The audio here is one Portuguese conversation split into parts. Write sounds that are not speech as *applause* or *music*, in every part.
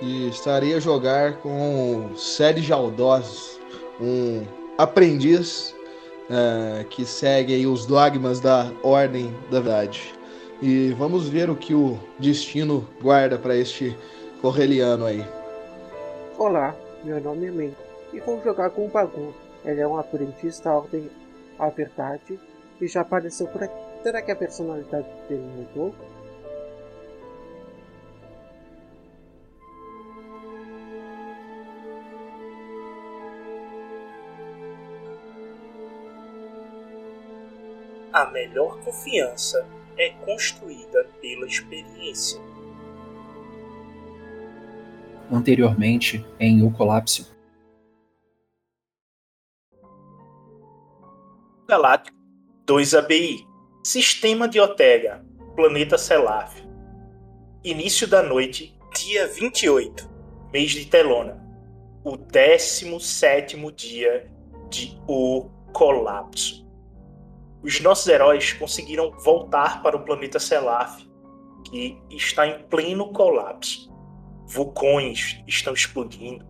e estarei a jogar com Sérgio Aldós, um aprendiz uh, que segue os dogmas da Ordem da Verdade. E vamos ver o que o destino guarda para este correliano aí. Olá, meu nome é Men e vou jogar com o Bagun. Ele é um aprendiz da Ordem à Verdade e já apareceu por aqui. Será que a personalidade dele mudou? A melhor confiança é construída pela experiência. Anteriormente, em O Colapso. Galáctico 2 ABI Sistema de Otega Planeta Selaf Início da noite, dia 28, mês de Telona. O 17 dia de O Colapso os nossos heróis conseguiram voltar para o planeta Selaf, que está em pleno colapso. Vulcões estão explodindo,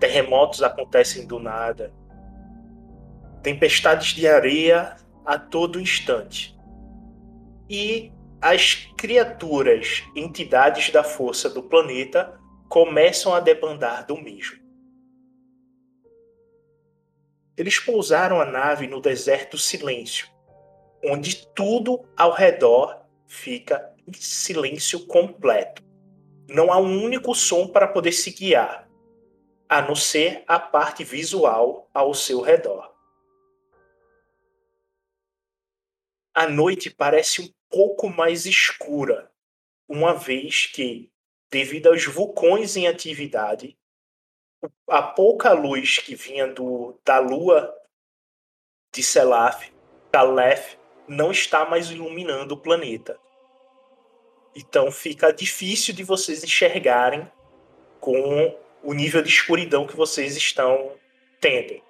terremotos acontecem do nada, tempestades de areia a todo instante. E as criaturas, entidades da força do planeta começam a debandar do mesmo. Eles pousaram a nave no deserto silêncio, onde tudo ao redor fica em silêncio completo. Não há um único som para poder se guiar, a não ser a parte visual ao seu redor. A noite parece um pouco mais escura, uma vez que, devido aos vulcões em atividade, a pouca luz que vinha do, da lua de Selaf, Calef, não está mais iluminando o planeta. Então fica difícil de vocês enxergarem com o nível de escuridão que vocês estão tendo.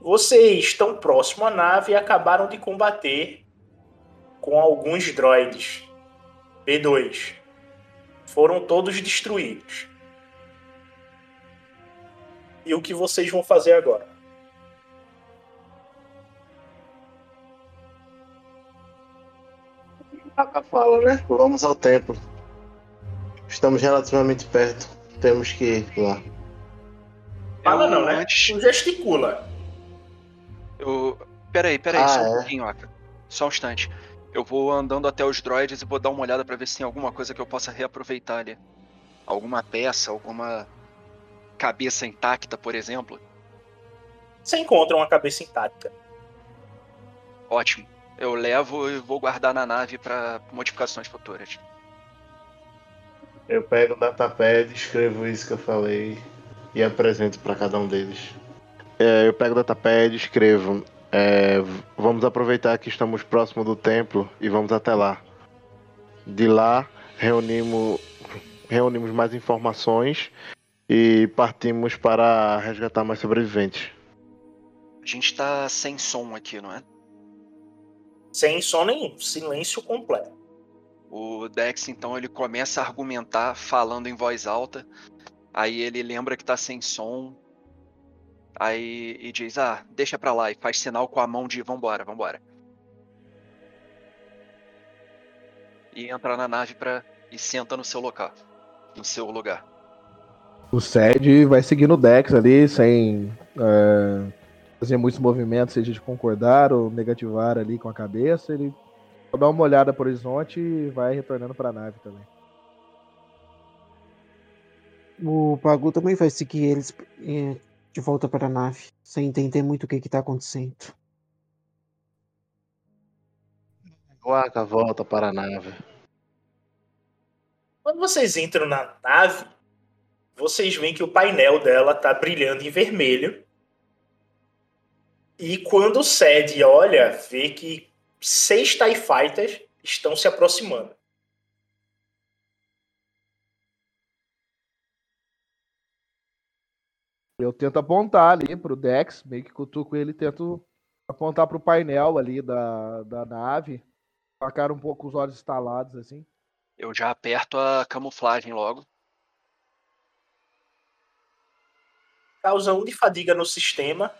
Vocês estão próximo à nave e acabaram de combater com alguns droids. B2 foram todos destruídos. E o que vocês vão fazer agora? A fala, né? Vamos ao templo. Estamos relativamente perto. Temos que ir lá. Fala não, né? Antes... gesticula. Eu. Peraí, peraí, ah, só um é? pouquinho, Aka. Só um instante. Eu vou andando até os droids e vou dar uma olhada para ver se tem alguma coisa que eu possa reaproveitar ali. Alguma peça, alguma cabeça intacta, por exemplo. Você encontra uma cabeça intacta. Ótimo. Eu levo e vou guardar na nave para modificações futuras. Eu pego o datapad, escrevo isso que eu falei e apresento para cada um deles. É, eu pego o datapad, escrevo é, vamos aproveitar que estamos próximo do templo e vamos até lá. De lá, reunimos, reunimos mais informações e partimos para resgatar mais sobreviventes. A gente está sem som aqui, não é? Sem som nenhum, silêncio completo. O Dex, então, ele começa a argumentar falando em voz alta. Aí ele lembra que está sem som, Aí e diz: Ah, deixa pra lá. E faz sinal com a mão de vambora, vambora. E entra na nave pra. e senta no seu local. No seu lugar. O Sed vai seguindo o Dex ali, sem é, fazer muitos movimentos, seja de concordar ou negativar ali com a cabeça. Ele dá uma olhada pro horizonte e vai retornando pra nave também. O Pagu também vai seguir eles é, de volta para a nave, sem entender muito o que está acontecendo. Waka volta para a nave. Quando vocês entram na nave, vocês veem que o painel dela tá brilhando em vermelho. E quando o Sed olha, vê que seis TIE Fighters estão se aproximando. Eu tento apontar ali pro Dex, meio que cutuco ele, tento apontar pro painel ali da, da nave. Com a cara um pouco os olhos estalados, assim. Eu já aperto a camuflagem logo. Causa um de fadiga no sistema,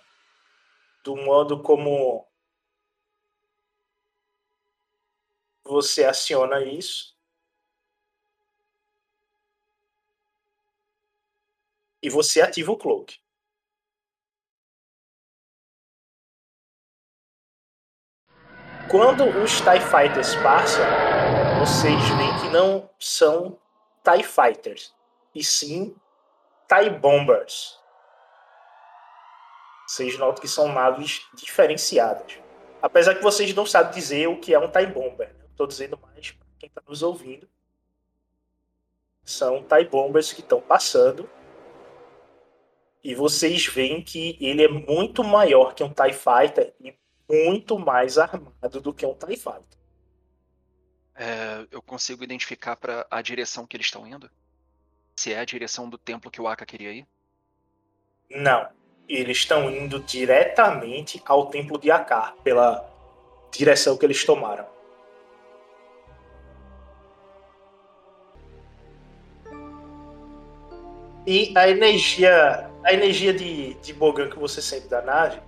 do modo como você aciona isso. E você ativa o cloak. Quando os TIE Fighters passam, vocês veem que não são TIE Fighters, e sim TIE Bombers. Vocês notam que são naves diferenciadas. Apesar que vocês não sabem dizer o que é um TIE Bomber. Estou dizendo mais para quem está nos ouvindo. São TIE Bombers que estão passando. E vocês veem que ele é muito maior que um TIE Fighter e muito mais armado do que um TIE Fighter. É, eu consigo identificar para a direção que eles estão indo? Se é a direção do templo que o Aka queria ir? Não. Eles estão indo diretamente ao templo de Akar, pela direção que eles tomaram. E a energia, a energia de, de Bogan que você sente da nave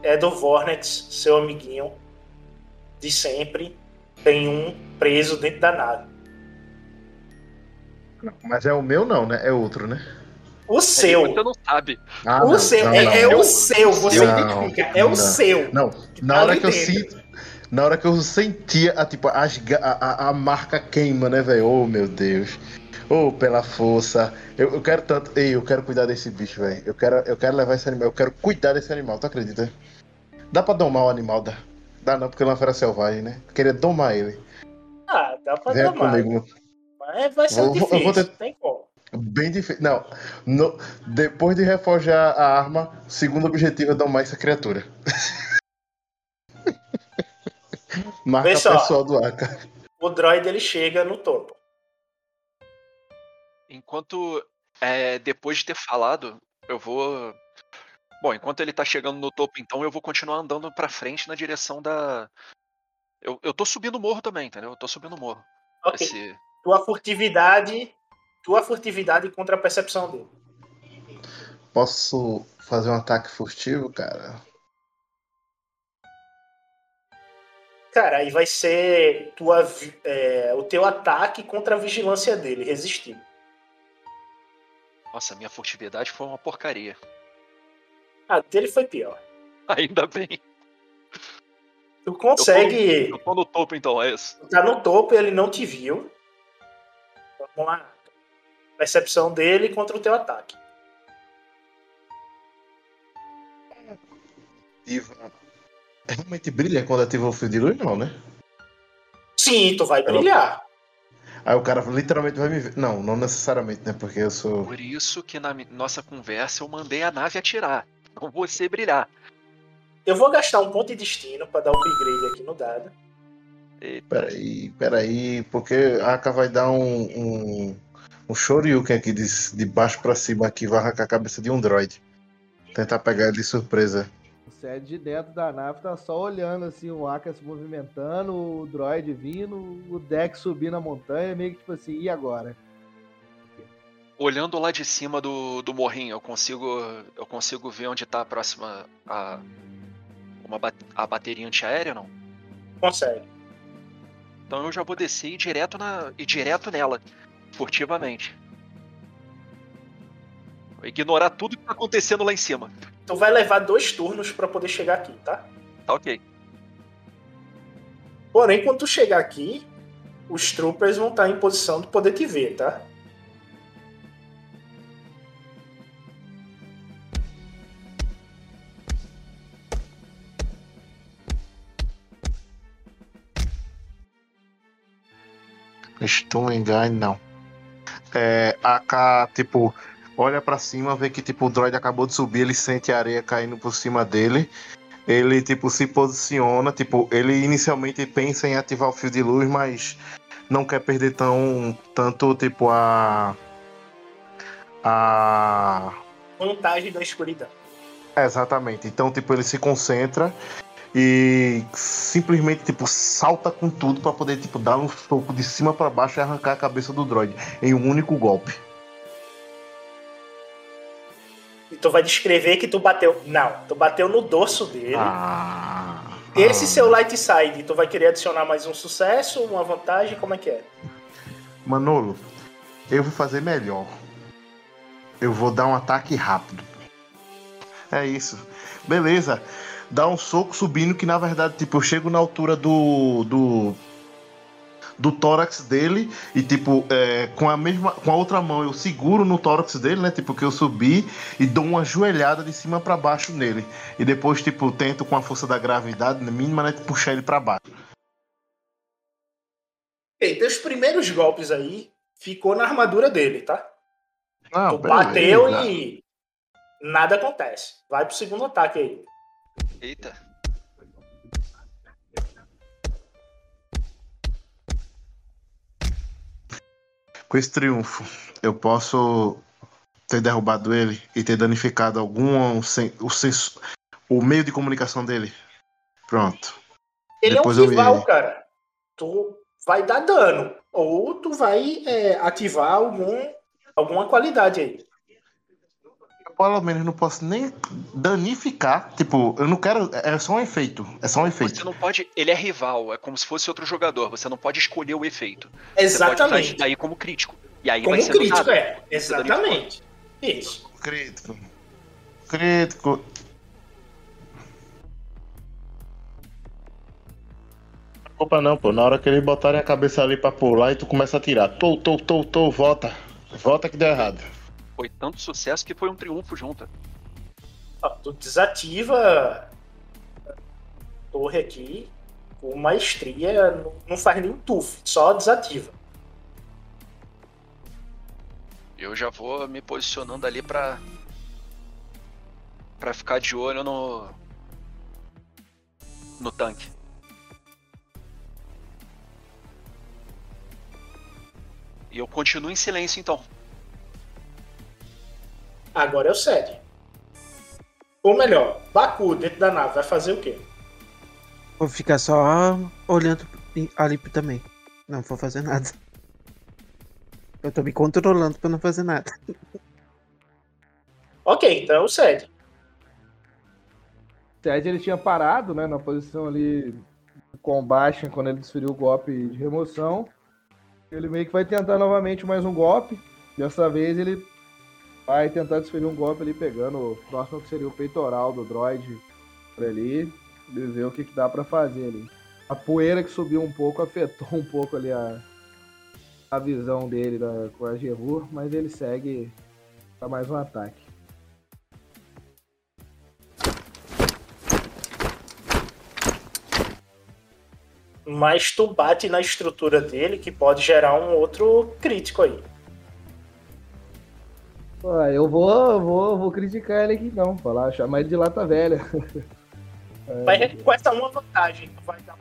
é do Vornex, seu amiguinho de sempre. Tem um preso dentro da nave. Mas é o meu não, né? É outro, né? O seu. Você não sabe. Ah, o não, seu. Não, é, não. é, o seu. Você não, identifica. É o seu. Não. Na hora que eu sinto. Na hora que eu sentia a, tipo, a, a, a marca queima, né, velho? Oh, meu Deus. Oh, pela força. Eu, eu quero tanto. Ei, eu quero cuidar desse bicho, velho. Eu quero, eu quero levar esse animal. Eu quero cuidar desse animal, tu acredita? Dá pra domar o animal? Dá, dá não, porque ele é uma fera selvagem, né? Queria domar ele. Ah, dá pra domar. Comigo. Mas vai ser vou, difícil, eu vou ter... tem como. Bem difícil. Não, no... depois de reforjar a arma, segundo objetivo é domar essa criatura. *laughs* Marca pessoal do Aka. O droid ele chega no topo. Enquanto. É, depois de ter falado, eu vou. Bom, enquanto ele tá chegando no topo, então, eu vou continuar andando pra frente na direção da. Eu, eu tô subindo o morro também, entendeu? Eu tô subindo o morro. Ok. Esse... Tua furtividade. Tua furtividade contra a percepção dele. Posso fazer um ataque furtivo, cara? Cara, aí vai ser tua, é, o teu ataque contra a vigilância dele, resistir. Nossa, minha furtividade foi uma porcaria. A dele foi pior. *laughs* Ainda bem. Tu consegue. Eu tô, eu tô no topo então, é isso. Tá no topo e ele não te viu. Vamos lá. Percepção dele contra o teu ataque. Ivan. Realmente brilha quando ativa o fio de luz, não, né? Sim, tu vai brilhar. Aí o cara literalmente vai me ver. Não, não necessariamente, né? Porque eu sou. Por isso que na nossa conversa eu mandei a nave atirar. Não você brilhar. Eu vou gastar um ponto de destino para dar o upgrade aqui no dado. Eita. Peraí, peraí, porque a Aka vai dar um, um, um Shoryuken aqui de, de baixo para cima aqui, vai arrancar a cabeça de um droid. Tentar pegar ele de surpresa. Você é de dentro da nave, tá só olhando assim, o Aka se movimentando, o droid vindo, o deck subindo a montanha, meio que tipo assim, e agora? Olhando lá de cima do, do morrinho, eu consigo eu consigo ver onde tá a próxima a uma a bateria antiaérea não? Consegue. Então eu já vou descer e direto na e direto nela, furtivamente. Vou ignorar tudo que tá acontecendo lá em cima. Tu vai levar dois turnos para poder chegar aqui, tá? Tá ok. Porém, quando tu chegar aqui, os troopers vão estar em posição de poder te ver, tá? Estou engano, não. É, a K, tipo, olha para cima, vê que tipo o droid acabou de subir, ele sente a areia caindo por cima dele. Ele tipo se posiciona, tipo, ele inicialmente pensa em ativar o fio de luz, mas não quer perder tão tanto tipo a a vantagem da escuridão. exatamente. Então, tipo, ele se concentra e simplesmente tipo salta com tudo para poder tipo dar um soco de cima para baixo e arrancar a cabeça do droid em um único golpe. E tu vai descrever que tu bateu. Não, tu bateu no dorso dele. Ah, Esse ah. seu light side, tu vai querer adicionar mais um sucesso, uma vantagem, como é que é? Manolo, eu vou fazer melhor. Eu vou dar um ataque rápido. É isso. Beleza. Dá um soco subindo que na verdade, tipo, eu chego na altura do. do. Do tórax dele e, tipo, é, com a mesma. com a outra mão eu seguro no tórax dele, né? Tipo, que eu subi e dou uma joelhada de cima para baixo nele. E depois, tipo, tento com a força da gravidade mínima, né? Puxar ele para baixo. Ei, teus primeiros golpes aí ficou na armadura dele, tá? Não, tu bateu beleza. e nada acontece. Vai pro segundo ataque aí. Eita. Com esse triunfo, eu posso ter derrubado ele e ter danificado algum sen- o, senso- o meio de comunicação dele. Pronto. Ele Depois é um rival, cara. Tu vai dar dano. Ou tu vai é, ativar algum, alguma qualidade aí. Pelo menos não posso nem danificar. Tipo, eu não quero. É só um efeito. É só um efeito. Você não pode. Ele é rival, é como se fosse outro jogador. Você não pode escolher o efeito. Você Exatamente. isso daí como crítico. E aí Como vai ser crítico, nada. é. Exatamente. Isso. Crítico. Crítico. Culpa não, pô. Na hora que eles botarem a cabeça ali pra pular e tu começa a tirar. Tô, tô, tô, tô, volta. Volta que deu errado. Foi tanto sucesso que foi um triunfo junto. Ó, tu desativa a torre aqui com maestria, não- não faz nenhum tuf, só desativa. Eu já vou me posicionando ali pra. pra ficar de olho no. no tanque. E eu continuo em silêncio então. Agora é o Sed. Ou melhor, Baku dentro da nave vai fazer o quê? Vou ficar só olhando ali também. Não vou fazer nada. Eu tô me controlando pra não fazer nada. *laughs* Ok, então é o Sed. Ted ele tinha parado, né, na posição ali com o Bastion quando ele desferiu o golpe de remoção. Ele meio que vai tentar novamente mais um golpe. Dessa vez ele vai tentar desferir um golpe ali pegando o próximo que seria o peitoral do droid por ali. Ele ver o que, que dá pra fazer ali. A poeira que subiu um pouco afetou um pouco ali a, a visão dele da, com a Gerur, mas ele segue para mais um ataque. Mas tu bate na estrutura dele que pode gerar um outro crítico aí. Ah, eu vou, vou, vou criticar ele aqui não, falar, chamar ele de lata velha. Vai com essa uma vantagem, tu vai dar?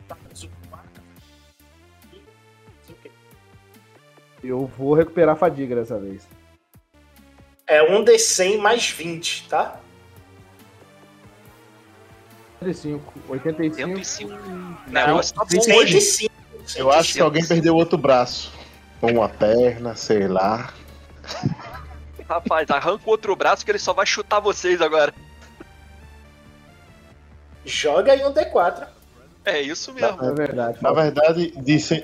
Eu vou recuperar a fadiga dessa vez. É um D100 mais 20, tá? 85, 85. 105. Não, Negócio tá bom 105. Eu acho que alguém perdeu outro braço. Ou uma perna, sei lá. Rapaz, arranca o outro braço que ele só vai chutar vocês agora. Joga aí um D4. É isso mesmo. É verdade. Na verdade, de 100,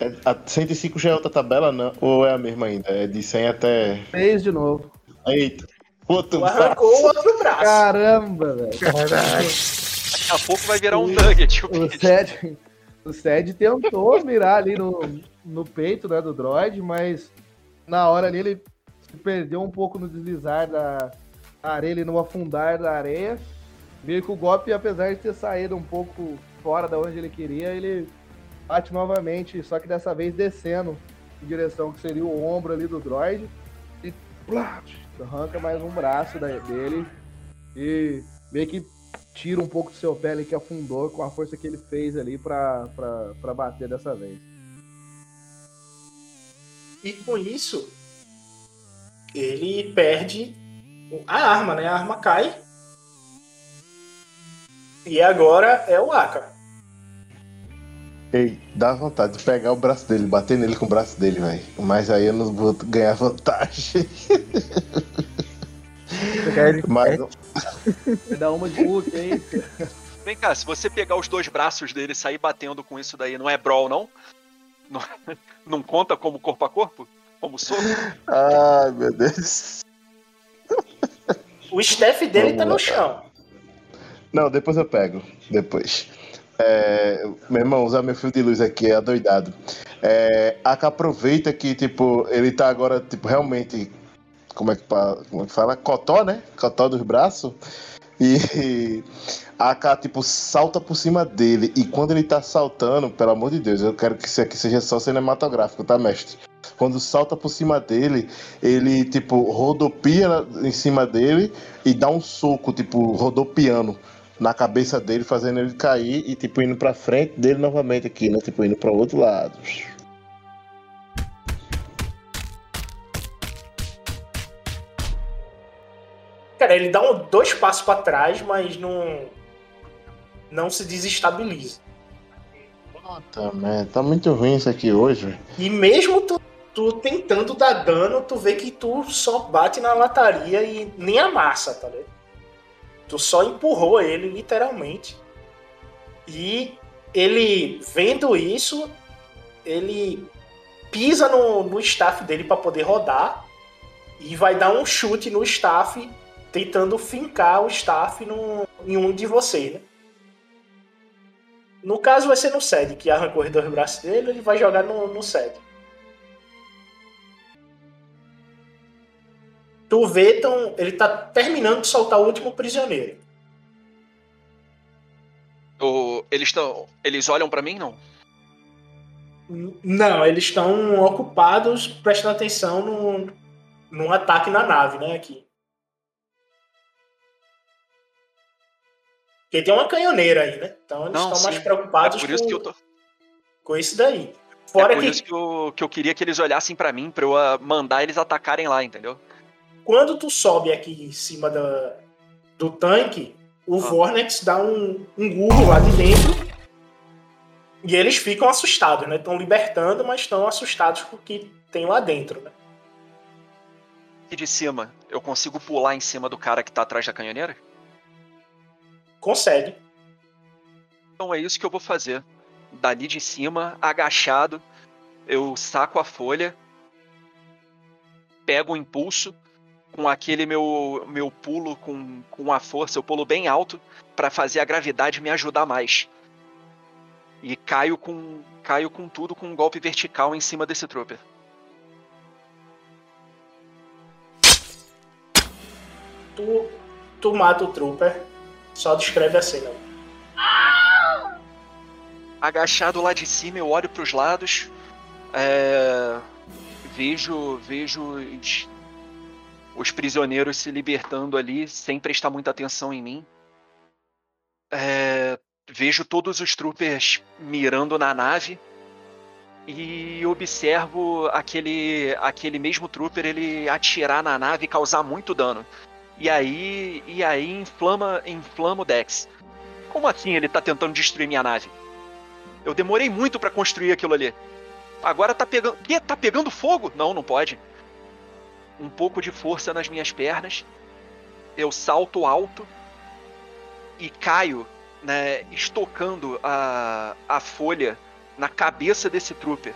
é, a 105 já é outra tabela, não? Ou é a mesma ainda? É de 100 até. Fez de novo. Eita. Outro braço. arrancou o outro braço. Caramba, velho. Daqui a pouco vai virar um nugget. o O. Sed, o Sed tentou mirar ali no, no peito né, do droid, mas na hora ali ele se perdeu um pouco no deslizar da areia, ele no afundar da areia. Meio que o golpe, apesar de ter saído um pouco fora da onde ele queria, ele bate novamente, só que dessa vez descendo em direção que seria o ombro ali do droid e plá, arranca mais um braço dele e meio que tira um pouco do seu pele que afundou com a força que ele fez ali pra bater dessa vez. E com isso, ele perde a arma, né? A arma cai. E agora é o Aka. Ei, dá vontade de pegar o braço dele, bater nele com o braço dele, velho. Mas aí eu não vou ganhar vantagem. Mas... Dá uma de Hulk aí. Vem cá, se você pegar os dois braços dele e sair batendo com isso daí, não é brawl, não? Não, *laughs* não conta como corpo a corpo? Como soco? Ai, meu Deus. O staff dele Vamos tá no chão. Não, depois eu pego. Depois. É, meu irmão, usar meu fio de luz aqui é adoidado. É, Aka aproveita que, tipo, ele tá agora, tipo, realmente. Como é que, como é que fala? Cotó, né? Cotó dos braços. E *laughs* a Aka, tipo, salta por cima dele. E quando ele tá saltando, pelo amor de Deus, eu quero que isso aqui seja só cinematográfico, tá, mestre? Quando salta por cima dele, ele, tipo, rodopia em cima dele e dá um soco, tipo, rodopiando na cabeça dele, fazendo ele cair e, tipo, indo pra frente dele novamente aqui, né? Tipo, indo para o outro lado. Ele dá um, dois passos para trás, mas não. Não se desestabiliza. Puta merda, tá muito ruim isso aqui hoje. E mesmo tu, tu tentando dar dano, tu vê que tu só bate na lataria e nem amassa, tá ligado? Tu só empurrou ele, literalmente. E ele, vendo isso, ele pisa no, no staff dele para poder rodar e vai dar um chute no staff, tentando fincar o staff no, em um de vocês, né? No caso vai ser no SED, que arrancou os dois braços dele, ele vai jogar no, no SED. tu vê, tão, ele tá terminando de soltar o último prisioneiro. O, eles estão. Eles olham para mim, não? Não, eles estão ocupados prestando atenção no, num ataque na nave, né? Aqui. Porque tem uma canhoneira aí, né? Então eles estão mais preocupados é por isso com, que eu tô... com isso daí. Fora é por que... isso que eu, que eu queria que eles olhassem para mim, pra eu uh, mandar eles atacarem lá, entendeu? Quando tu sobe aqui em cima da, do tanque, o ah. Vornex dá um, um gurro lá de dentro e eles ficam assustados, né? Estão libertando, mas estão assustados com o que tem lá dentro, né? E de cima, eu consigo pular em cima do cara que tá atrás da canhoneira? Consegue. Então é isso que eu vou fazer. Dali de cima, agachado, eu saco a folha, pego o impulso com aquele meu, meu pulo com, com a força, eu pulo bem alto para fazer a gravidade me ajudar mais. E caio com caio com tudo com um golpe vertical em cima desse trooper. Tu, tu mata o trooper, só descreve a cena. Agachado lá de cima, eu olho para os lados, é, vejo vejo os prisioneiros se libertando ali sem prestar muita atenção em mim. É, vejo todos os troopers mirando na nave e observo aquele aquele mesmo trooper ele atirar na nave e causar muito dano. E aí e aí inflama inflama o Dex. Como assim ele tá tentando destruir minha nave? Eu demorei muito para construir aquilo ali. Agora tá pegando, que tá pegando fogo? Não, não pode um pouco de força nas minhas pernas, eu salto alto e caio, né, estocando a, a folha na cabeça desse trooper,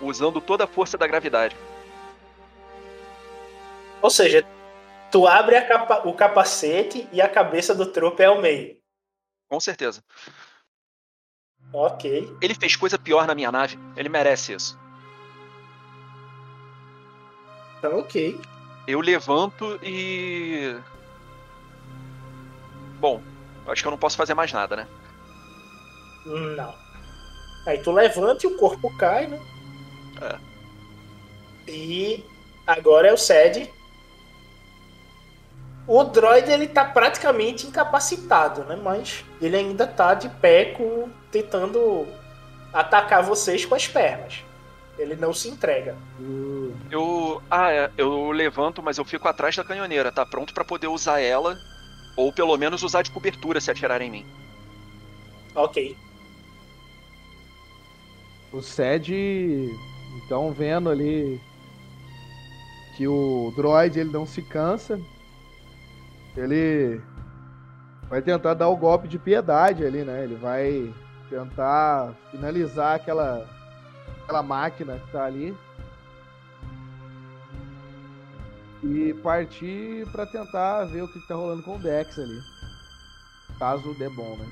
usando toda a força da gravidade. Ou seja, tu abre capa o capacete e a cabeça do trooper é ao meio. Com certeza. Ok. Ele fez coisa pior na minha nave. Ele merece isso. Tá ok. Eu levanto e. Bom, acho que eu não posso fazer mais nada, né? Não. Aí tu levanta e o corpo cai, né? É. E agora é o Sed. O droid ele tá praticamente incapacitado, né? Mas ele ainda tá de pé com, tentando atacar vocês com as pernas. Ele não se entrega. Eu. Ah, é, eu levanto, mas eu fico atrás da canhoneira, tá? Pronto para poder usar ela. Ou pelo menos usar de cobertura se atirar em mim. Ok. O Sed, então, vendo ali que o droid ele não se cansa, ele vai tentar dar o golpe de piedade ali, né? Ele vai tentar finalizar aquela aquela máquina que tá ali e partir para tentar ver o que, que tá rolando com o Dex ali. Caso dê bom, né?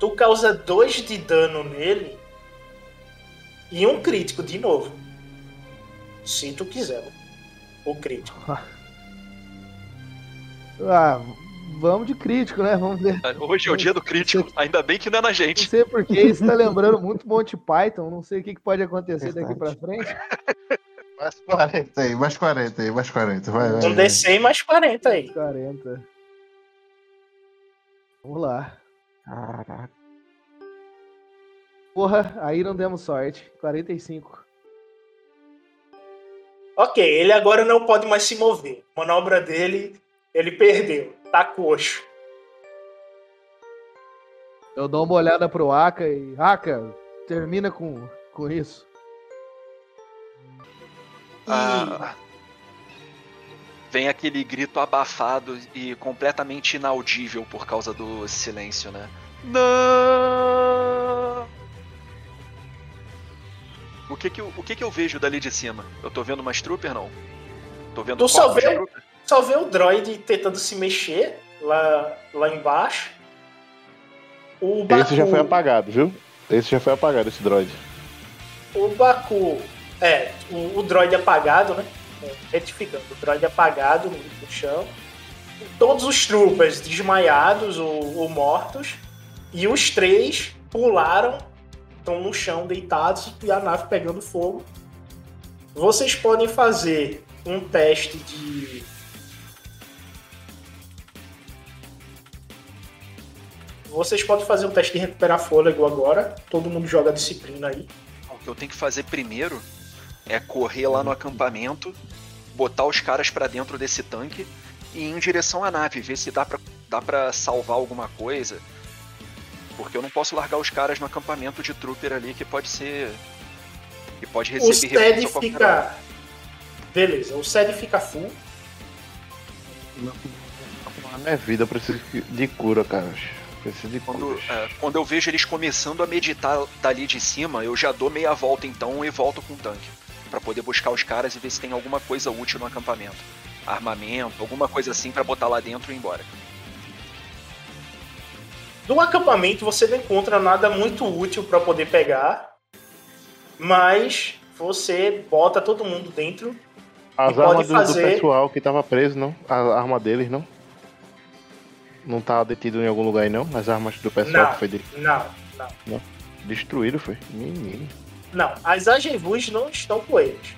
Tu causa dois de dano nele e um crítico de novo. Se tu quiser. O crítico. ah, vamos de crítico, né? Vamos ver. *laughs* Hoje é o dia do crítico, ainda bem que não é na gente. Não sei porque *laughs* isso tá lembrando muito Monty Python, não sei o que, que pode acontecer daqui pra frente. *laughs* Mais 40 aí, mais 40 aí, mais 40. Vai, vai. Um DC mais 40 aí. 40. Vamos lá. Caraca. Porra, aí não demos sorte. 45. Ok, ele agora não pode mais se mover. Manobra dele, ele perdeu. Tá coxo. Eu dou uma olhada pro Aka e. Aka, termina com, com isso. Ah, vem aquele grito abafado e completamente inaudível por causa do silêncio, né? Não! O que que, eu, o que que eu vejo dali de cima? Eu tô vendo mais trooper, não? Tô vendo Tu só vê, só vê o droid tentando se mexer lá, lá embaixo. O Baku, Esse já foi apagado, viu? Esse já foi apagado, esse droid. o Baku, é, o, o droid apagado, né? É, Retificando, o droid apagado no, no chão. Todos os troopers desmaiados ou, ou mortos. E os três pularam, estão no chão deitados e a nave pegando fogo. Vocês podem fazer um teste de. Vocês podem fazer um teste de recuperar fôlego agora. Todo mundo joga disciplina aí. O que eu tenho que fazer primeiro é correr lá no acampamento, botar os caras pra dentro desse tanque e ir em direção à nave, ver se dá pra, dá pra salvar alguma coisa. Porque eu não posso largar os caras no acampamento de trooper ali que pode ser. que pode O receber SED qualquer hora. fica. Beleza, o SED fica full. Na minha vida eu preciso de cura, cara. Preciso de Quando, cura. é, quando eu vejo eles começando a meditar dali de cima, eu já dou meia volta então e volto com o tanque. Pra poder buscar os caras e ver se tem alguma coisa útil no acampamento. Armamento, alguma coisa assim pra botar lá dentro e ir embora. Do acampamento você não encontra nada muito útil para poder pegar, mas você bota todo mundo dentro. As e pode armas do, do fazer- pessoal que tava preso, não? A arma deles, não? Não tá detido em algum lugar aí, não? As armas do pessoal Não. que foi de- Não, não, destruído, foi? Menino. não. As agevus não estão com eles.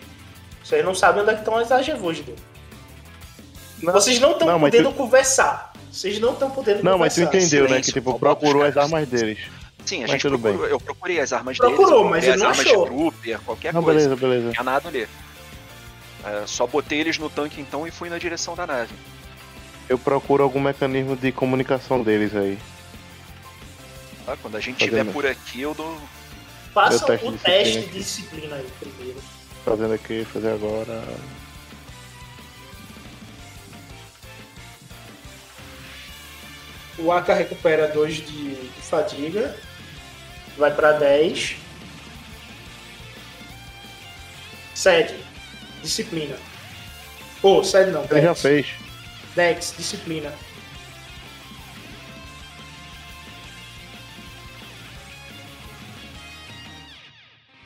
Vocês não sabem onde é que estão as agevus dele. Vocês não estão Não, mas podendo conversar. Vocês não estão podendo Não, mas tu conversar. entendeu, né? silêncio, Que tipo, procurou as armas deles. Sim, a Mas gente tudo procurou, eu procurei as armas Procurou, deles, eu mas ele não as armas achou. de trooper, qualquer Não, coisa. beleza, beleza. Não tinha nada ali. É, só botei eles no tanque então e fui na direção da nave. Eu procuro algum mecanismo de comunicação deles aí. Tá? Quando a gente Fazendo. estiver por aqui, eu dou. Façam teste o de teste disciplina de disciplina aí primeiro. Fazendo aqui, fazer agora. O Aka recupera 2 de, de fadiga. Vai pra 10. 7. Disciplina. Pô, oh, 7 não. Ele já fez. Dex, disciplina.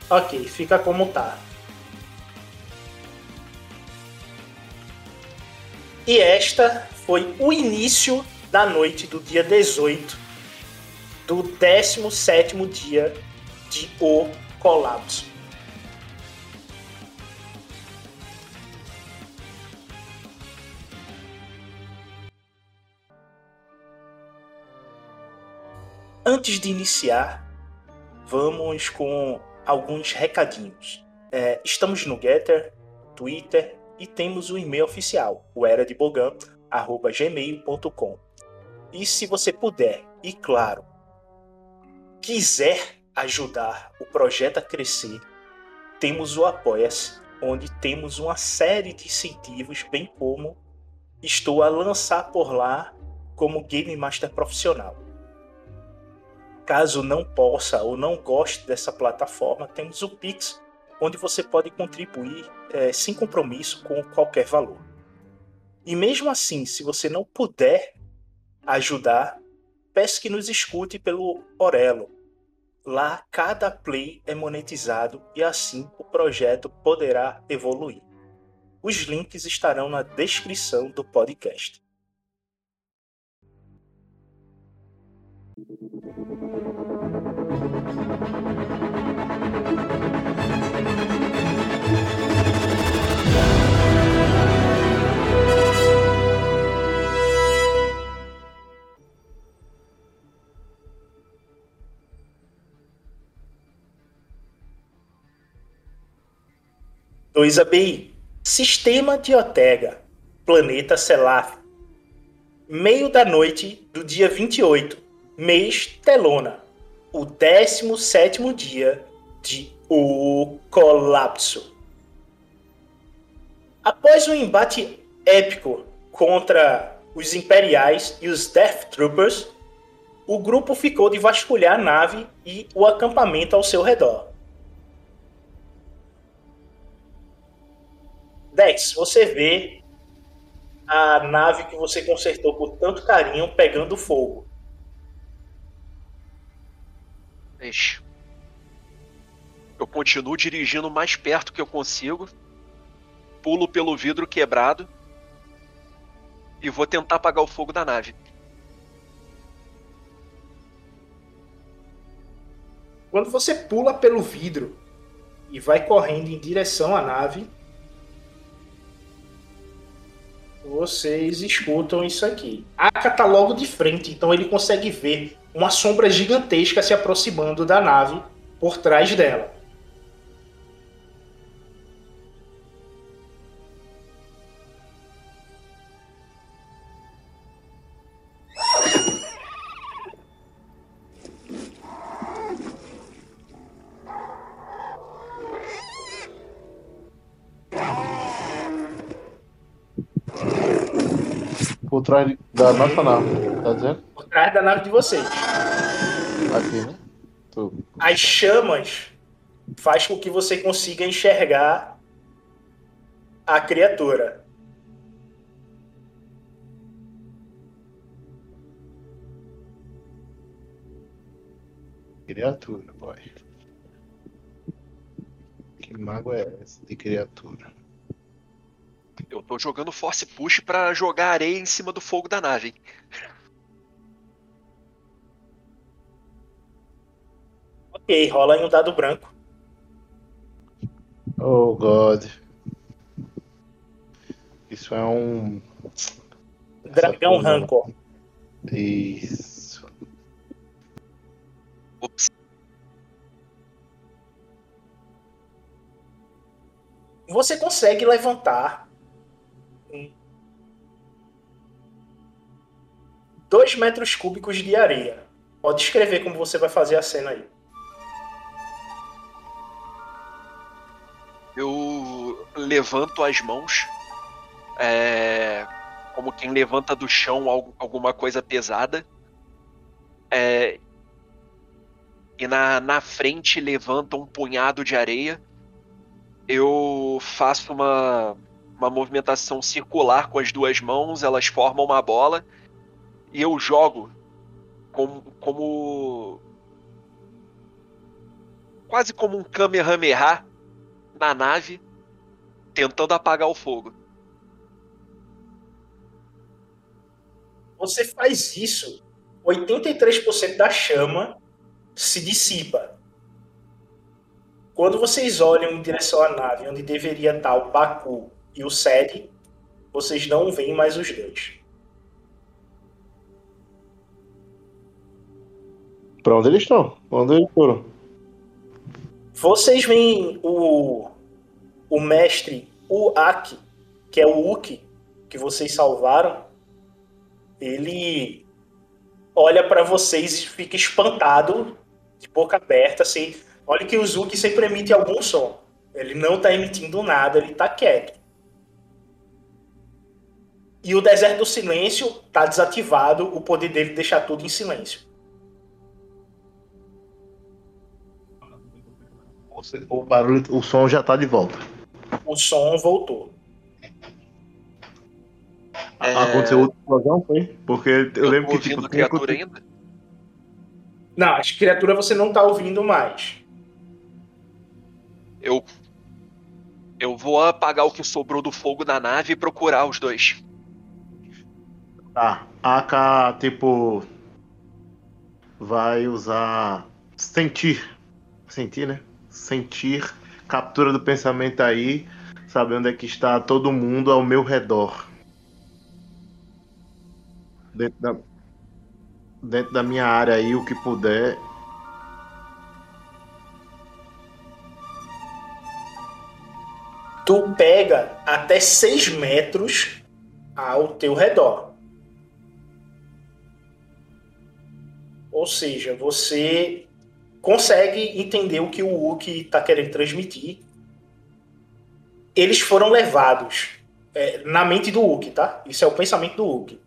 Ok, fica como tá. E esta foi o início da noite do dia 18 do 17 dia de O Colapso. Antes de iniciar, vamos com alguns recadinhos. É, estamos no Getter, Twitter e temos o e-mail oficial, o era de gmail.com. E se você puder, e claro, quiser ajudar o projeto a crescer, temos o Apoia-se, onde temos uma série de incentivos, bem como estou a lançar por lá como Game Master profissional. Caso não possa ou não goste dessa plataforma, temos o Pix, onde você pode contribuir é, sem compromisso com qualquer valor. E mesmo assim, se você não puder ajudar, peço que nos escute pelo Orelo. Lá, cada play é monetizado e assim o projeto poderá evoluir. Os links estarão na descrição do podcast. Dois ABI. Sistema de Otega. Planeta Selaf. Meio da noite do dia 28 mês Telona, o 17 dia de O Colapso. Após um embate épico contra os Imperiais e os Death Troopers, o grupo ficou de vasculhar a nave e o acampamento ao seu redor. Dex, você vê a nave que você consertou por tanto carinho pegando fogo. Deixa. Eu continuo dirigindo o mais perto que eu consigo. Pulo pelo vidro quebrado. E vou tentar apagar o fogo da nave. Quando você pula pelo vidro e vai correndo em direção à nave, vocês escutam isso aqui. Aka tá logo de frente, então ele consegue ver uma sombra gigantesca se aproximando da nave por trás dela. Por trás da nossa nave, tá dizendo? Por trás da nave de vocês. Aqui, né? As chamas faz com que você consiga enxergar a criatura. Criatura, boy. Que mago é esse de criatura? Eu tô jogando Force Push para jogar areia em cima do fogo da nave. Ok, rola em um dado branco. Oh, God. Isso é um. Dragão Rancor. Isso. Ops. Você consegue levantar dois metros cúbicos de areia. Pode escrever como você vai fazer a cena aí. Eu levanto as mãos, é, como quem levanta do chão alguma coisa pesada. É, e na, na frente levanta um punhado de areia. Eu faço uma, uma movimentação circular com as duas mãos, elas formam uma bola e eu jogo como, como quase como um Kamehameha na nave, tentando apagar o fogo. Você faz isso 83% da chama se dissipa. Quando vocês olham em direção à nave, onde deveria estar o Baku e o Sed, vocês não veem mais os dois. Pra onde eles estão? Onde eles foram? Vocês veem o, o mestre Uaki, que é o Uki que vocês salvaram. Ele olha para vocês e fica espantado, de boca aberta, assim. Olha que o Zuki sempre emite algum som. Ele não tá emitindo nada, ele tá quieto. E o deserto do silêncio tá desativado, o poder dele deixar tudo em silêncio. O barulho, o som já tá de volta. O som voltou. É... Aconteceu outra explosão, foi? Porque eu, eu lembro que tipo, criatura ainda. Não, as criaturas você não tá ouvindo mais. Eu eu vou apagar o que sobrou do fogo da nave e procurar os dois. Tá. A AK, tipo. Vai usar. Sentir. Sentir, né? Sentir. Captura do pensamento aí. Saber onde é que está todo mundo ao meu redor. Dentro da, dentro da minha área aí, o que puder. Tu pega até 6 metros ao teu redor. Ou seja, você consegue entender o que o Wookie está querendo transmitir. Eles foram levados é, na mente do Wookie, tá? Isso é o pensamento do Wookie.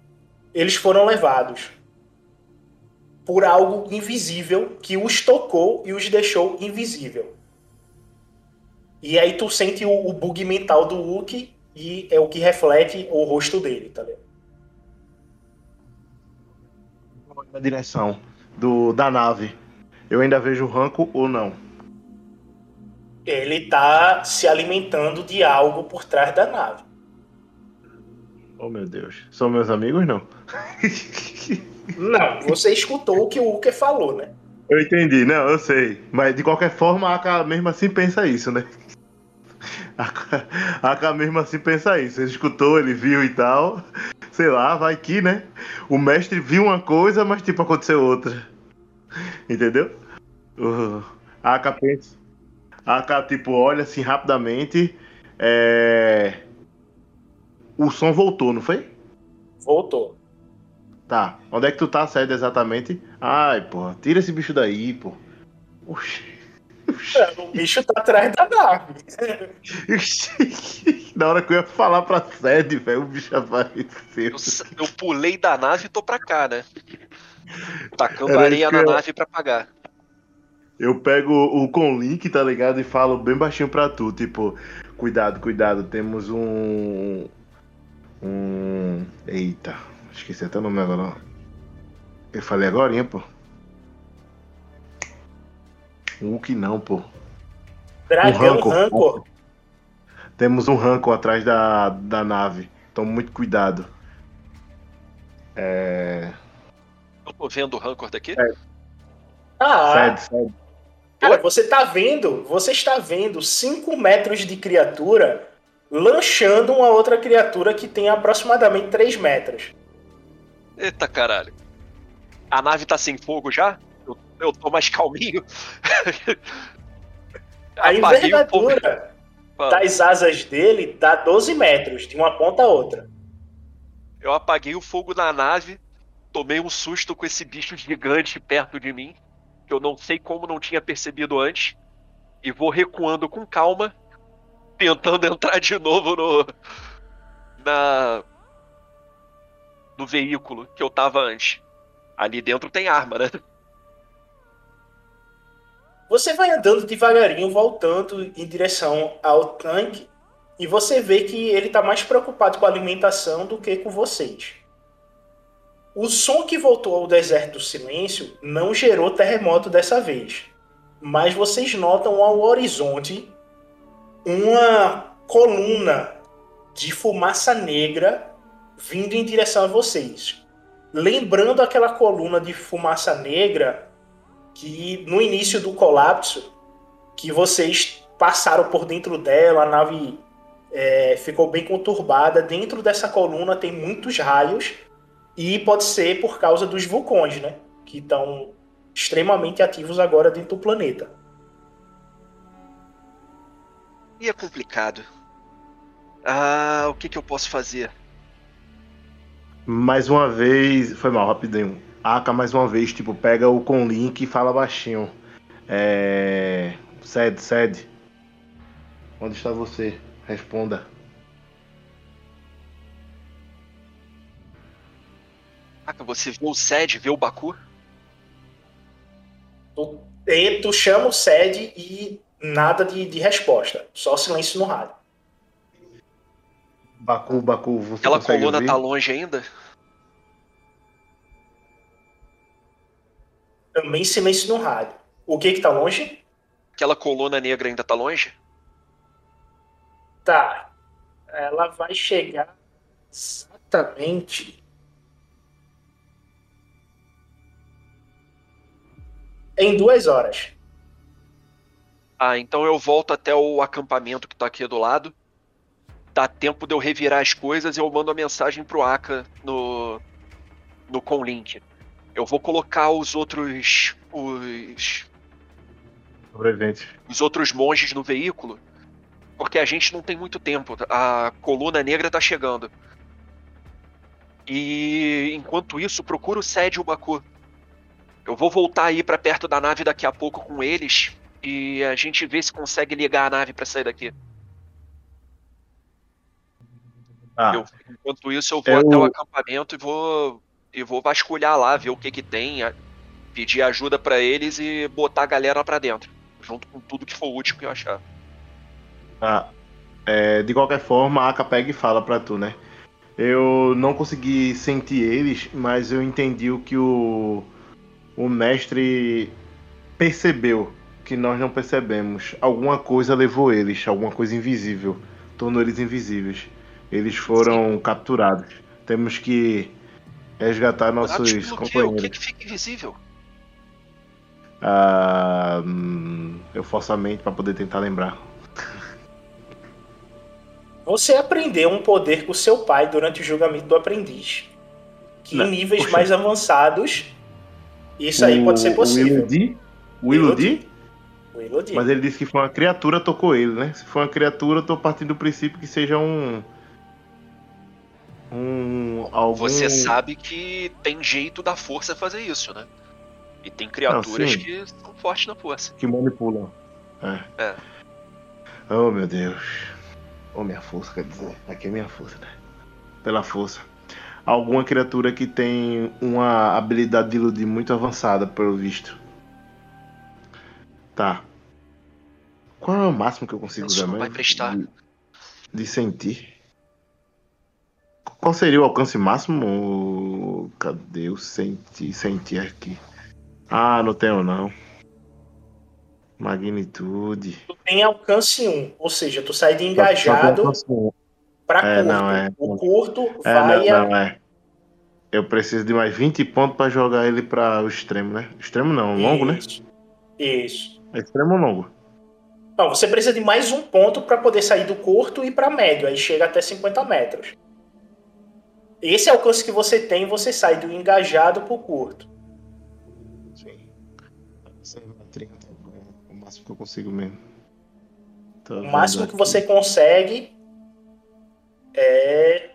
Eles foram levados por algo invisível que os tocou e os deixou invisível. E aí tu sente o, o bug mental do Wookie e é o que reflete o rosto dele, tá ligado? Na direção do, da nave, eu ainda vejo o Ranco ou não? Ele tá se alimentando de algo por trás da nave. Oh meu Deus. São meus amigos, não? Não, você escutou o que o Uker falou, né? Eu entendi, não, eu sei. Mas de qualquer forma, a Aka mesmo assim pensa isso, né? A Aka mesmo assim pensa isso. Ele escutou, ele viu e tal. Sei lá, vai que, né? O mestre viu uma coisa, mas tipo, aconteceu outra. Entendeu? Uh, a Aka pensa. A Aka, tipo, olha assim rapidamente. É... O som voltou, não foi? Voltou. Tá. Onde é que tu tá, Sede, exatamente? Ai, pô, tira esse bicho daí, pô. Oxi. É, o bicho tá atrás da nave. *laughs* Na hora que eu ia falar pra sede, velho, o bicho apareceu. Eu, eu, pulei da nave e tô pra cá, né? Tacando areia na eu... nave pra apagar. Eu pego o Conlink, tá ligado? E falo bem baixinho pra tu, tipo, cuidado, cuidado, temos um. Um. Eita. Esqueci até o nome agora. Eu falei agora, hein, pô. Um que não, pô. Dragão um Rancor. Temos um Rancor atrás da, da nave. Tome muito cuidado. É. Eu tô vendo o Rancor daqui? É. Ah, sede, sede. Cara, você tá vendo, você está vendo 5 metros de criatura lanchando uma outra criatura que tem aproximadamente 3 metros. Eita caralho. A nave tá sem fogo já? Eu, eu tô mais calminho. *laughs* a envergadura das asas dele dá 12 metros, de uma ponta a outra. Eu apaguei o fogo na nave, tomei um susto com esse bicho gigante perto de mim, que eu não sei como não tinha percebido antes, e vou recuando com calma, tentando *laughs* entrar de novo no. na do veículo que eu tava antes. Ali dentro tem arma, né? Você vai andando devagarinho, voltando em direção ao tanque, e você vê que ele está mais preocupado com a alimentação do que com vocês. O som que voltou ao deserto do silêncio não gerou terremoto dessa vez, mas vocês notam ao horizonte uma coluna de fumaça negra vindo em direção a vocês. lembrando aquela coluna de fumaça negra que no início do colapso, que vocês passaram por dentro dela, a nave é, ficou bem conturbada. Dentro dessa coluna tem muitos raios e pode ser por causa dos vulcões, né? Que estão extremamente ativos agora dentro do planeta. E é complicado. Ah, o que, que eu posso fazer? Mais uma vez. Foi mal, rapidinho. Aka mais uma vez, tipo, pega o com link e fala baixinho. É. Sede, sede. Onde está você? Responda. Aka, você viu o Sede, viu o Baku? Tu, tu chama o Sede e nada de, de resposta. Só silêncio no rádio. Baku, Baku, você Aquela coluna ouvir? tá longe ainda? Também silêncio no rádio. O que que tá longe? Aquela coluna negra ainda tá longe? Tá. Ela vai chegar exatamente em duas horas. Ah, então eu volto até o acampamento que tá aqui do lado. Dá tempo de eu revirar as coisas e eu mando a mensagem pro Aka no. no Conlink. Eu vou colocar os outros. os. Sobrevivente. os outros monges no veículo. Porque a gente não tem muito tempo. A coluna negra tá chegando. E enquanto isso, procura o Sede Baku. Eu vou voltar aí pra perto da nave daqui a pouco com eles. E a gente vê se consegue ligar a nave pra sair daqui. Ah, Eu- enquanto isso, eu vou Eu- até o acampamento e vou e vou vasculhar lá, ver o que que tem, pedir ajuda pra eles e botar a galera pra dentro, junto com tudo que for útil que eu achar. Ah, é, de qualquer forma, a Aka pega e fala pra tu, né? Eu não consegui sentir eles, mas eu entendi o que o, o mestre percebeu, que nós não percebemos. Alguma coisa levou eles, alguma coisa invisível, tornou eles invisíveis. Eles foram capturados. Temos que resgatar nossos pelo quê? O que companheiros. que fica invisível? Ah, hum, eu forço a mente pra poder tentar lembrar. Você aprendeu um poder com seu pai durante o julgamento do aprendiz. Que Não, em níveis poxa. mais avançados, isso aí pode ser possível. O iludir? O iludir? O iludir. Mas ele disse que foi uma criatura tocou ele, né? Se for uma criatura, eu tô partindo do princípio que seja um. Um. Algum... Você sabe que tem jeito da força fazer isso, né? E tem criaturas sim. que são fortes na força. Que manipulam. É. É. Oh meu Deus. Oh minha força, quer dizer. Aqui é minha força, né? Pela força. Alguma criatura que tem uma habilidade de iludir muito avançada, pelo visto. Tá. Qual é o máximo que eu consigo Isso usar não vai prestar. De, de sentir. Qual seria o alcance máximo? Cadê o sentir? Sentir aqui. Ah, não tenho não. Magnitude. Tu tem alcance 1, ou seja, tu sai de engajado pra É, curto. não, é. O curto É, vai não, a- não, é. Eu preciso de mais 20 pontos pra jogar ele pra o extremo, né? Extremo não, longo, né? Isso. Isso. É extremo ou longo? Não, você precisa de mais um ponto para poder sair do curto e para médio, aí chega até 50 metros. Esse alcance que você tem, você sai do engajado pro curto. Sim. 30, o máximo que eu consigo mesmo. Tô O máximo que aqui. você consegue é.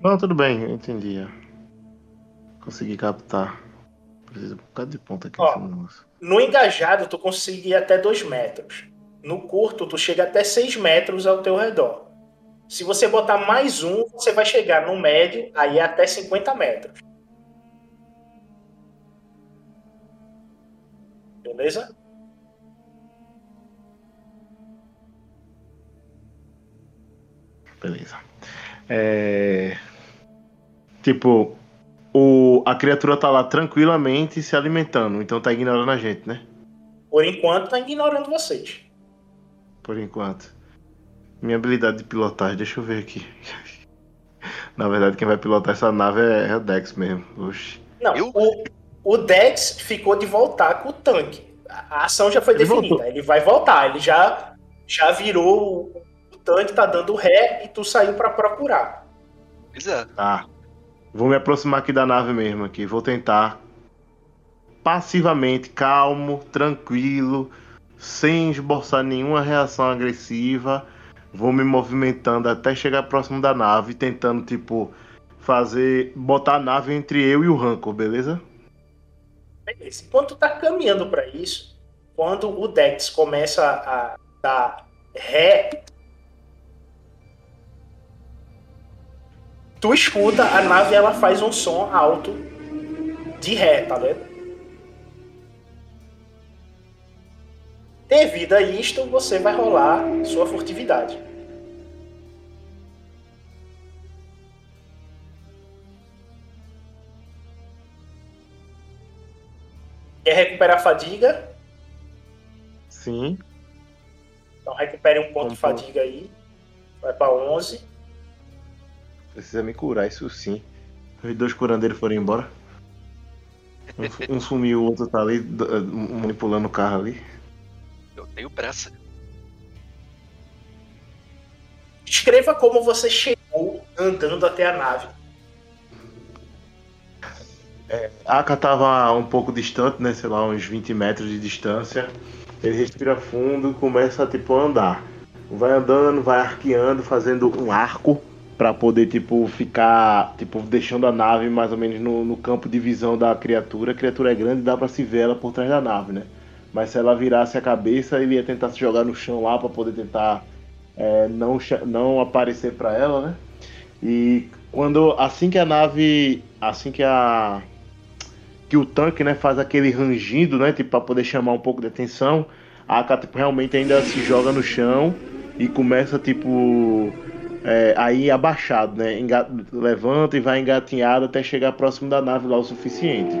Não, tudo bem, eu entendi. Consegui captar. Preciso de um bocado de ponto aqui Ó. No engajado, tu consegue ir até 2 metros. No curto, tu chega até 6 metros ao teu redor. Se você botar mais um, você vai chegar no médio, aí é até 50 metros. Beleza? Beleza. É... Tipo, o... a criatura tá lá tranquilamente se alimentando, então tá ignorando a gente, né? Por enquanto, tá ignorando vocês. Por enquanto. Minha habilidade de pilotagem, deixa eu ver aqui. *laughs* Na verdade, quem vai pilotar essa nave é, é o Dex mesmo. Oxi. Não, o, o Dex ficou de voltar com o tanque. A ação já foi ele definida. Voltou. Ele vai voltar. Ele já, já virou tanque, tá dando ré e tu saiu para procurar. Exato. Tá. Vou me aproximar aqui da nave mesmo aqui. Vou tentar passivamente, calmo, tranquilo, sem esboçar nenhuma reação agressiva. Vou me movimentando até chegar próximo da nave, tentando, tipo, fazer. botar a nave entre eu e o Rancor, beleza? Beleza. Quando tu tá caminhando para isso, quando o Dex começa a dar ré, tu escuta a nave ela faz um som alto de ré, tá vendo? Devido a isto, você vai rolar sua furtividade. Quer recuperar a fadiga? Sim. Então recupere um ponto de fadiga aí. Vai para 11. Precisa me curar, isso sim. Os dois curandeiros foram embora. Um, um sumiu, o outro tá ali manipulando o carro ali. Eu tenho pressa. Escreva como você chegou andando até a nave. É, Aka estava um pouco distante, né? Sei lá, uns 20 metros de distância. Ele respira fundo e começa tipo, a andar. Vai andando, vai arqueando, fazendo um arco para poder tipo ficar tipo deixando a nave mais ou menos no, no, campo de visão da criatura. A criatura é grande, dá para se ver ela por trás da nave, né? Mas se ela virasse a cabeça, ele ia tentar se jogar no chão lá para poder tentar é, não, não aparecer para ela, né? E quando assim que a nave, assim que a que o tanque, né, faz aquele rangindo, né, tipo para poder chamar um pouco de atenção, a Aka tipo, realmente ainda se joga no chão e começa tipo é, aí abaixado, né, levanta e vai engatinhado até chegar próximo da nave lá o suficiente.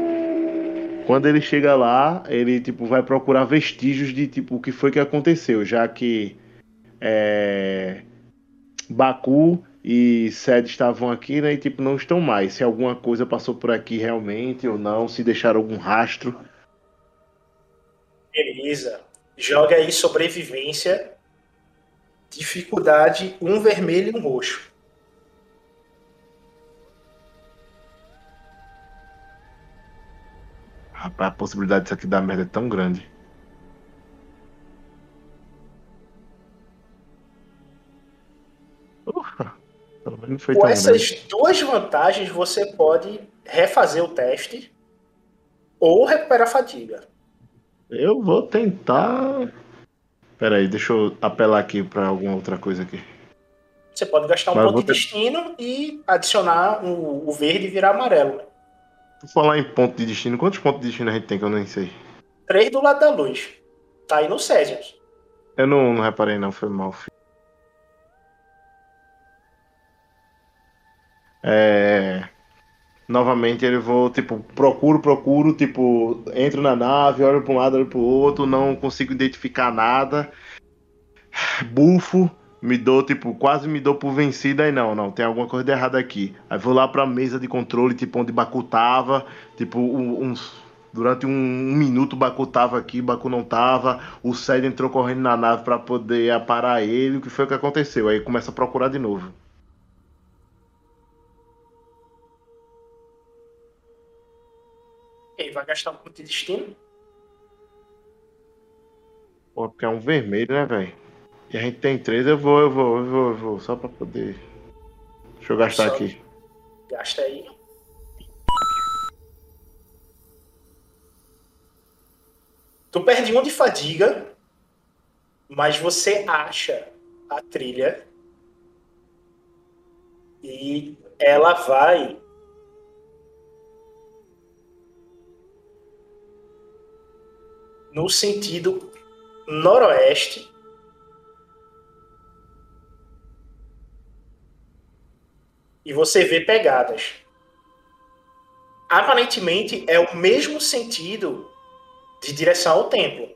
Quando ele chega lá, ele tipo vai procurar vestígios de tipo o que foi que aconteceu, já que é, Baku e Sed estavam aqui, né? E tipo não estão mais. Se alguma coisa passou por aqui realmente ou não, se deixaram algum rastro. Beleza. Joga aí sobrevivência. Dificuldade um vermelho e um roxo. Rapaz, a possibilidade disso aqui dar merda é tão grande. Ufa, pelo menos foi Com tão essas grande. duas vantagens, você pode refazer o teste ou recuperar a fadiga. Eu vou tentar. Pera aí, deixa eu apelar aqui para alguma outra coisa aqui. Você pode gastar um Mas ponto de ter... destino e adicionar o, o verde e virar amarelo. Né? Por falar em ponto de destino, quantos pontos de destino a gente tem que eu nem sei? Três do lado da luz. Tá aí no Césius. Eu não, não reparei não, foi mal. Filho. É... Novamente ele vou, tipo, procuro, procuro, tipo, entro na nave, olho para um lado, olho para outro, não consigo identificar nada. Bufo, me dou, tipo, quase me dou por vencida aí não, não, tem alguma coisa de errada aqui. Aí vou lá pra mesa de controle, tipo, onde Baku tava, tipo, uns. Durante um, um minuto Baku tava aqui, Baku não tava, o Sed entrou correndo na nave para poder aparar ele, o que foi que aconteceu? Aí começa a procurar de novo. Ele vai gastar um ponto de destino? Pô, porque é um vermelho, né, velho? E a gente tem três, eu vou, eu vou, eu vou, eu vou, só pra poder. Deixa eu gastar só aqui. Gasta aí. Tu perde um de fadiga, mas você acha a trilha e ela vai no sentido noroeste e você vê pegadas. Aparentemente é o mesmo sentido de direção ao templo.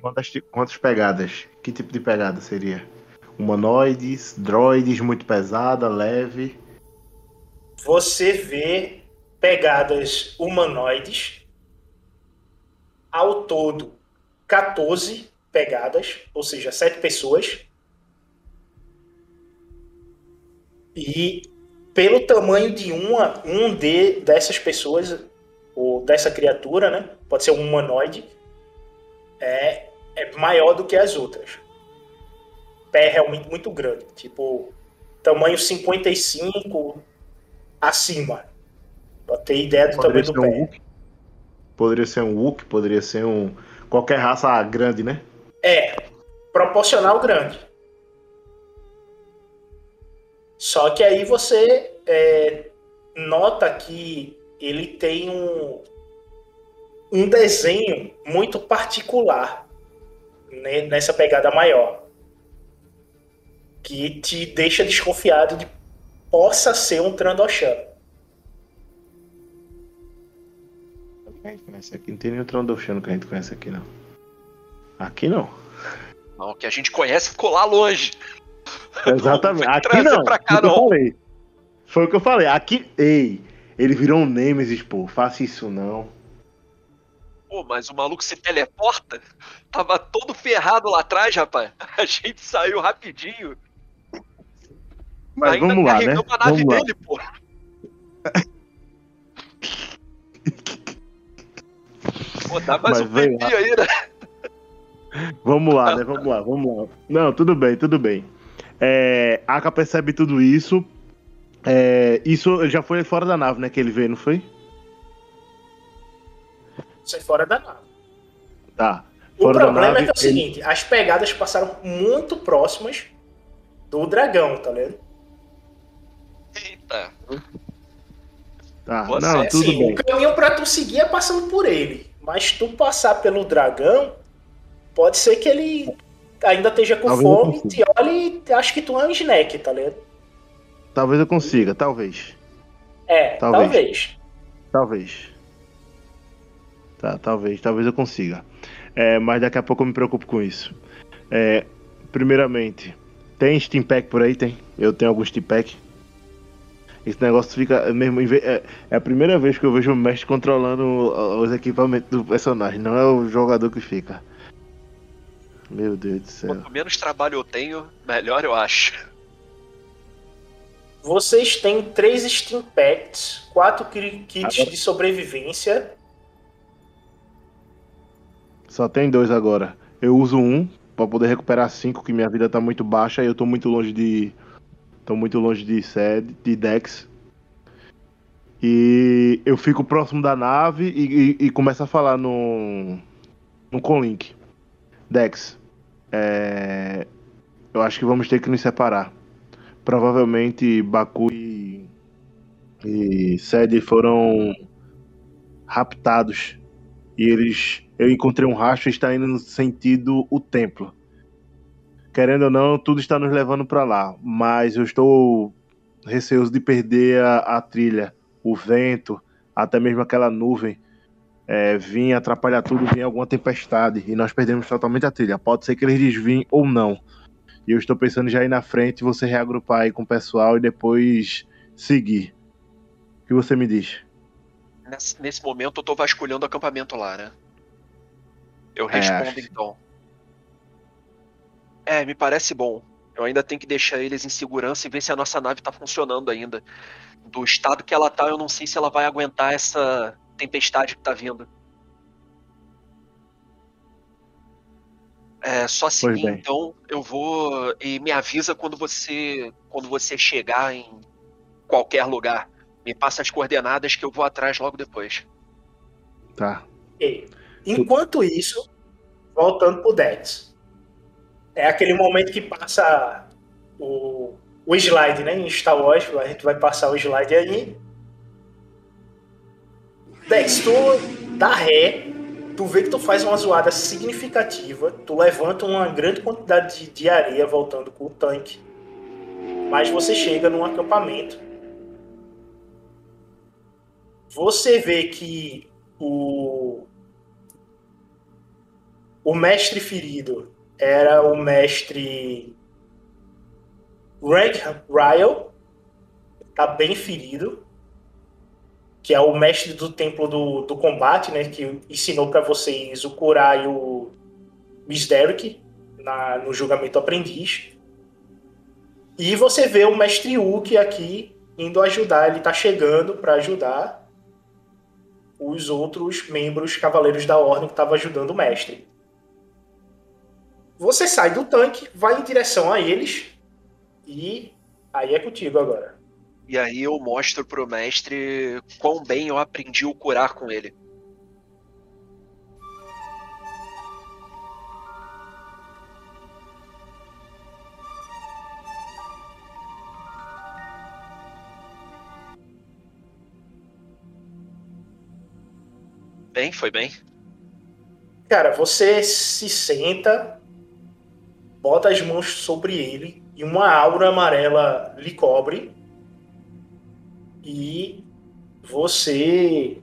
Quantas, quantas pegadas? Que tipo de pegada seria? humanoides, droids muito pesada, leve. Você vê pegadas humanoides. Ao todo, 14 pegadas, ou seja, 7 pessoas. E pelo tamanho de uma, um de, dessas pessoas, ou dessa criatura, né? Pode ser um humanoide, é, é maior do que as outras. Pé realmente muito grande, tipo tamanho 55 acima. Pra ter ideia do Poderia tamanho do um pé. Poderia ser um Wookiee, poderia ser um. qualquer raça grande, né? É, proporcional grande. Só que aí você é, nota que ele tem um, um desenho muito particular né, nessa pegada maior. Que te deixa desconfiado de possa ser um Trandoshan. A gente conhece aqui. Não tem nenhum Trandoshan que a gente conhece aqui, não. Aqui não. Não, o que a gente conhece ficou lá longe. Exatamente. *laughs* Aqui não. pra cá, Foi o que eu não. falei. Foi o que eu falei. Aqui. Ei, ele virou um Nemesis, pô. Faça isso não. Pô, mas o maluco se teleporta? Tava todo ferrado lá atrás, rapaz. *laughs* A gente saiu rapidinho. Mas Ainda vamos lá, né? a nave Vamos lá. dele, pô. *laughs* Pô, dá mais Mas um tempinho aí, né? Vamos lá, né? Vamos lá, vamos lá. Não, tudo bem, tudo bem. É, Aka percebe tudo isso. É, isso já foi fora da nave, né? Que ele veio, não foi? Isso é fora da nave. Tá. O Fora da problema nave, é que é o ele- seguinte, as pegadas passaram muito próximas do dragão, tá ligado? Eita. Tá, Você, não, tudo Assim, bem. o caminho pra tu seguir é passando por ele. Mas tu passar pelo dragão, pode ser que ele ainda esteja com Talvez fome, te olhe e acha que tu é um snack, tá ligado? Talvez eu consiga, talvez. É, Talvez. talvez. Talvez. Tá, talvez, talvez eu consiga. É, mas daqui a pouco eu me preocupo com isso. É, primeiramente, tem Steam Pack por aí? Tem. Eu tenho algum Steam Pack. Esse negócio fica mesmo. É, é a primeira vez que eu vejo o mestre controlando os equipamentos do personagem. Não é o jogador que fica. Meu Deus do céu. Quanto menos trabalho eu tenho, melhor eu acho. Vocês têm três Steam Packs, quatro ki- kits Agora- de sobrevivência. Só tem dois agora. Eu uso um pra poder recuperar cinco, que minha vida tá muito baixa e eu tô muito longe de. Tô muito longe de sede, de Dex. E eu fico próximo da nave e, e, e começo a falar no. no Conlink. Dex, é, eu acho que vamos ter que nos separar. Provavelmente Baku e. e Sede foram raptados. E eles. Eu encontrei um rastro e está indo no sentido o templo. Querendo ou não, tudo está nos levando para lá. Mas eu estou receoso de perder a, a trilha, o vento, até mesmo aquela nuvem. É, vir atrapalhar tudo, vir alguma tempestade. E nós perdemos totalmente a trilha. Pode ser que eles desviem ou não. E eu estou pensando já ir na frente, você reagrupar aí com o pessoal e depois seguir. O que você me diz? Nesse, nesse momento eu tô vasculhando o acampamento lá, né? Eu É, respondo acho- então. É, me parece bom. Eu ainda tenho que deixar eles em segurança e ver se a nossa nave tá funcionando ainda. Do estado que ela tá, eu não sei se ela vai aguentar essa tempestade que tá vindo. É, só seguir bem. então, eu vou e me avisa quando você quando você chegar em qualquer lugar. Me passa as coordenadas que eu vou atrás logo depois. Tá. Ok. Enquanto isso, voltando pro Dex. É aquele momento que passa o, o slide, né? Em Star Wars, a gente vai passar o slide aí. Dex, tu dá ré, tu vê que tu faz uma zoada significativa, tu levanta uma grande quantidade de, de areia voltando com o tanque. Mas você chega num acampamento. Você vê que o o mestre ferido era o mestre Rank Ryle tá bem ferido, que é o mestre do templo do, do combate, né? Que ensinou para vocês o Kurai e o Miss na, no julgamento aprendiz. E você vê o mestre Uki aqui indo ajudar, ele tá chegando para ajudar os outros membros cavaleiros da ordem que estavam ajudando o mestre. Você sai do tanque, vai em direção a eles e aí é contigo agora. E aí eu mostro pro mestre quão bem eu aprendi o curar com ele. Bem, foi bem. Cara, você se senta, bota as mãos sobre ele e uma aura amarela lhe cobre. E você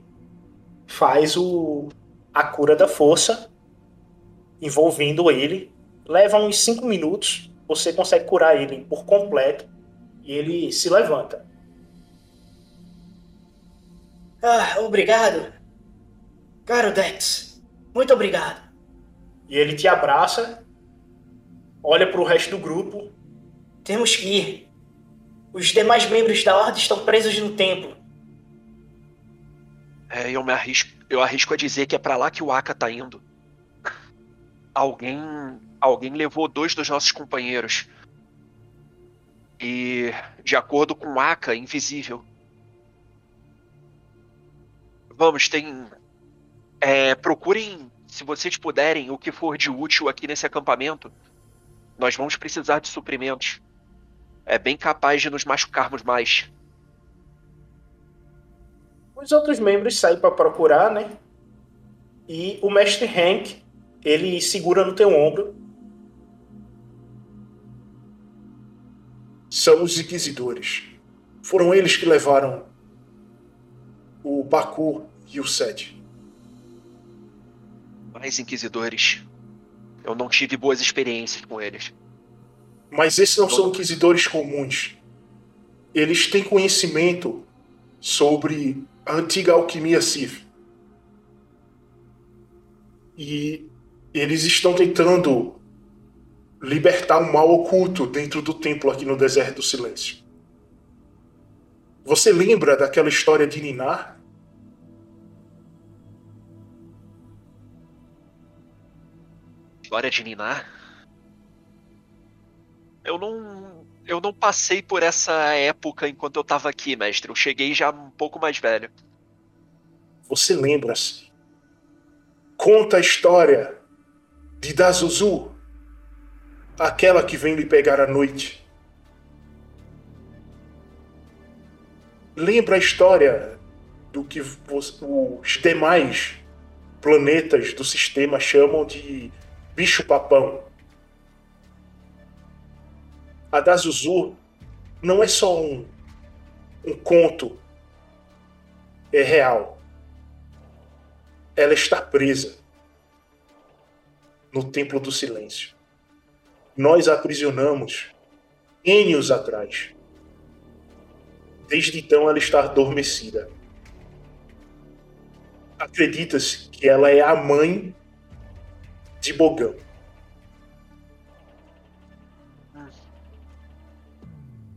faz o, a cura da força envolvendo ele. Leva uns 5 minutos, você consegue curar ele por completo e ele se levanta. Ah, obrigado. Caro Dex, muito obrigado. E ele te abraça, olha para o resto do grupo. Temos que ir. Os demais membros da Ordem estão presos no templo. É, eu me arrisco, eu arrisco a dizer que é para lá que o Aka tá indo. *laughs* Alguém, alguém levou dois dos nossos companheiros. E, de acordo com o Aka, invisível. Vamos, tem é, procurem, se vocês puderem, o que for de útil aqui nesse acampamento. Nós vamos precisar de suprimentos. É bem capaz de nos machucarmos mais. Os outros membros saem para procurar, né? E o mestre Hank, ele segura no teu ombro. São os inquisidores. Foram eles que levaram o Baku e o Sede mais inquisidores. Eu não tive boas experiências com eles. Mas esses não são inquisidores comuns. Eles têm conhecimento sobre a antiga alquimia Sith. E eles estão tentando libertar um mal oculto dentro do templo aqui no Deserto do Silêncio. Você lembra daquela história de Ninar? Glória de Ninar. Eu não. Eu não passei por essa época enquanto eu tava aqui, mestre. Eu cheguei já um pouco mais velho. Você lembra-se? Conta a história de Dazuzu, aquela que vem lhe pegar à noite. Lembra a história do que os demais planetas do sistema chamam de bicho-papão. A da Zuzu não é só um, um conto, é real. Ela está presa no Templo do Silêncio. Nós a aprisionamos anos atrás. Desde então ela está adormecida. Acredita-se que ela é a mãe de Bogão.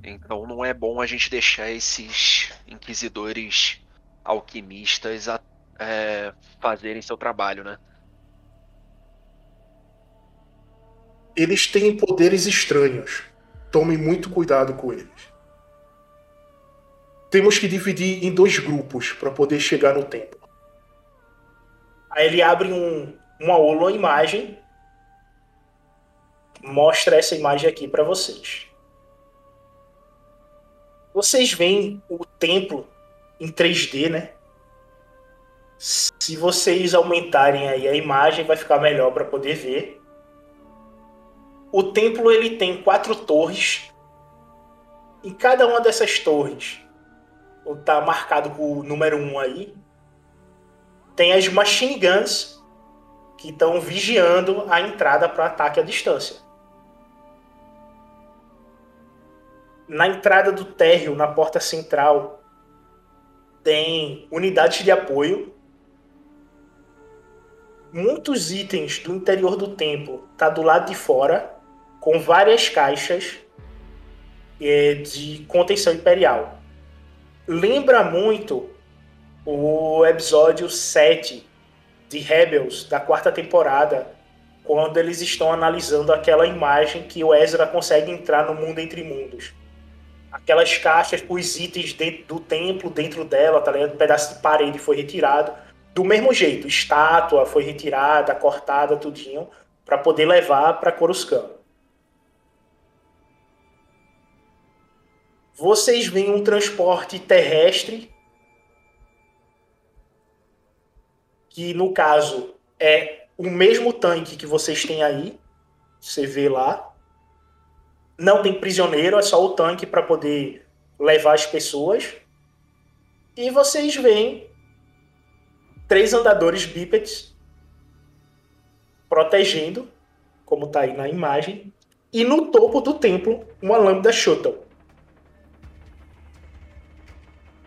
Então não é bom a gente deixar esses inquisidores alquimistas a, é, fazerem seu trabalho, né? Eles têm poderes estranhos. Tome muito cuidado com eles. Temos que dividir em dois grupos para poder chegar no templo. Aí ele abre um, uma holo imagem mostra essa imagem aqui para vocês. Vocês veem o templo em 3D, né? Se vocês aumentarem aí a imagem, vai ficar melhor para poder ver. O templo ele tem quatro torres. Em cada uma dessas torres, está marcado com o número 1 um aí, tem as machine guns que estão vigiando a entrada para ataque à distância. na entrada do térreo, na porta central, tem unidades de apoio. Muitos itens do interior do templo tá do lado de fora, com várias caixas é, de contenção imperial. Lembra muito o episódio 7 de Rebels, da quarta temporada, quando eles estão analisando aquela imagem que o Ezra consegue entrar no mundo entre mundos. Aquelas caixas, os itens dentro do templo, dentro dela, tá ligado? Um pedaço de parede foi retirado. Do mesmo jeito, estátua foi retirada, cortada, tudinho, para poder levar para Coruscant. Vocês veem um transporte terrestre, que no caso é o mesmo tanque que vocês têm aí. Você vê lá. Não tem prisioneiro, é só o tanque para poder levar as pessoas. E vocês veem três andadores bípedes protegendo, como está aí na imagem, e no topo do templo uma lâmpada shuttle.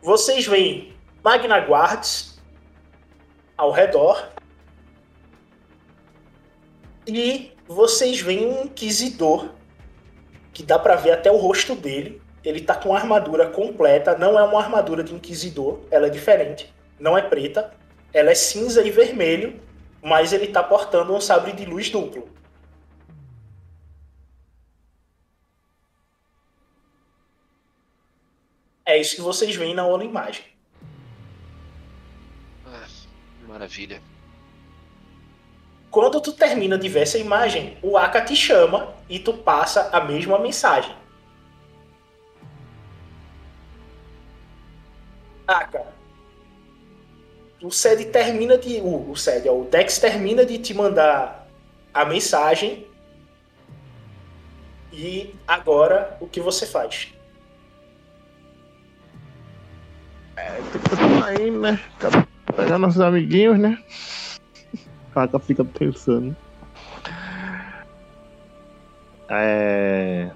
Vocês veem Magna Guards ao redor e vocês veem um inquisidor que dá para ver até o rosto dele. Ele tá com armadura completa, não é uma armadura de inquisidor, ela é diferente, não é preta, ela é cinza e vermelho, mas ele tá portando um sabre de luz duplo. É isso que vocês veem na outra imagem. Maravilha. Quando tu termina de ver essa imagem, o Aka te chama e tu passa a mesma mensagem. Aka, o SED termina de. O, o SED, o Dex termina de te mandar a mensagem. E agora o que você faz? É, tem que continuar aí, né? Pegar nossos amiguinhos, né? *laughs* Caraca, fica pensando. É.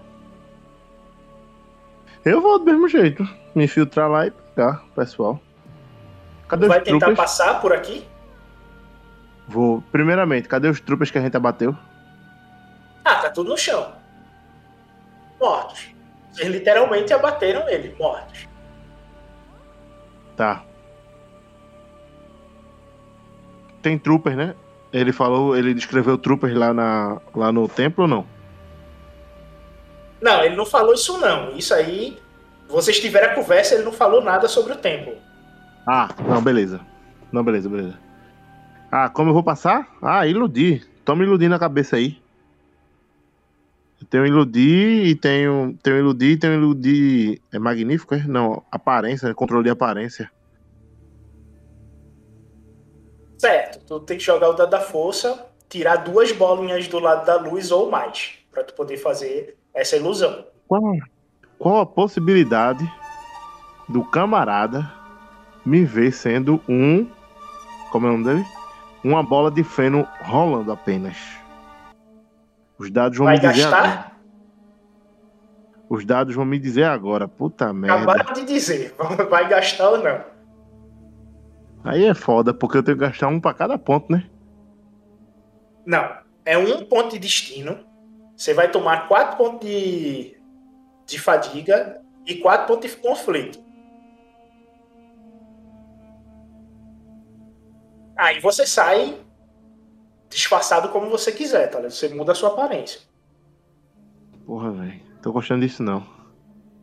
Eu vou do mesmo jeito. Me infiltrar lá e pegar o pessoal. Cadê Vai tentar trupas? passar por aqui? Vou. Primeiramente, cadê os trupas que a gente abateu? Ah, tá tudo no chão. Mortos. Vocês literalmente abateram ele, mortos. Tá. Tem troopers, né? Ele falou, ele descreveu troopers lá, na, lá no templo ou não? Não, ele não falou isso não. Isso aí, vocês tiveram a conversa, ele não falou nada sobre o templo. Ah, não, beleza. Não, beleza, beleza. Ah, como eu vou passar? Ah, iludir. Toma iludir na cabeça aí. Eu tenho iludir e tenho, tenho iludir e tenho iludir. É magnífico, é? Não, aparência, controle de aparência. Certo, tu tem que jogar o dado da força, tirar duas bolinhas do lado da luz ou mais, para tu poder fazer essa ilusão. Qual, qual a possibilidade do camarada me ver sendo um. Como é o nome dele? Uma bola de feno rolando apenas. Os dados vão Vai me dizer gastar? agora. Os dados vão me dizer agora. Puta merda. Acabaram de dizer, *laughs* vai gastar ou não. Aí é foda, porque eu tenho que gastar um pra cada ponto, né? Não, é um ponto de destino. Você vai tomar quatro pontos de, de fadiga e quatro pontos de conflito. Aí você sai disfarçado como você quiser, tá ligado? Você muda a sua aparência. Porra, velho. Tô gostando disso não.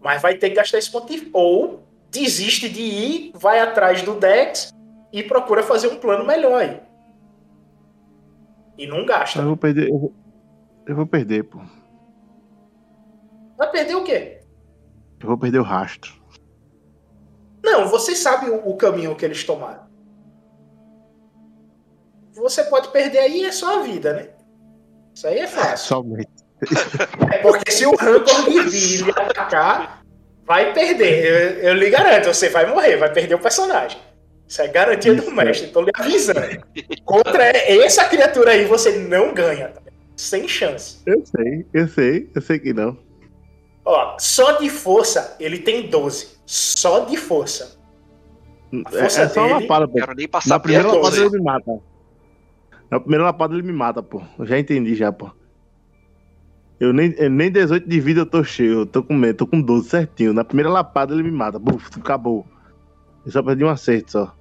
Mas vai ter que gastar esse ponto de... Ou desiste de ir, vai atrás do Dex e procura fazer um plano melhor aí. E não gasta. Eu vou perder. Eu vou, eu vou perder, pô. Vai perder o quê? Eu vou perder o rastro. Não, você sabe o, o caminho que eles tomaram. Você pode perder aí, é só a vida, né? Isso aí é fácil. Somente. *laughs* É porque se o Rancor vir e atacar, vai perder. Eu, eu lhe garanto, você vai morrer, vai perder o personagem. Isso é garantia do mestre, tô lhe avisando. Contra essa criatura aí, você não ganha. Tá? Sem chance. Eu sei, eu sei, eu sei que não. Ó, só de força ele tem 12. Só de força. A É, força é só uma dele- lapada, pô. Quero nem passar Na primeira lapada ele me mata. Na primeira lapada ele me mata, pô. Eu já entendi já, pô. Eu nem, eu nem 18 de vida eu tô cheio. Eu tô com medo, tô com 12 certinho. Na primeira lapada ele me mata. Buf, acabou. Eu só perdi um acerto só.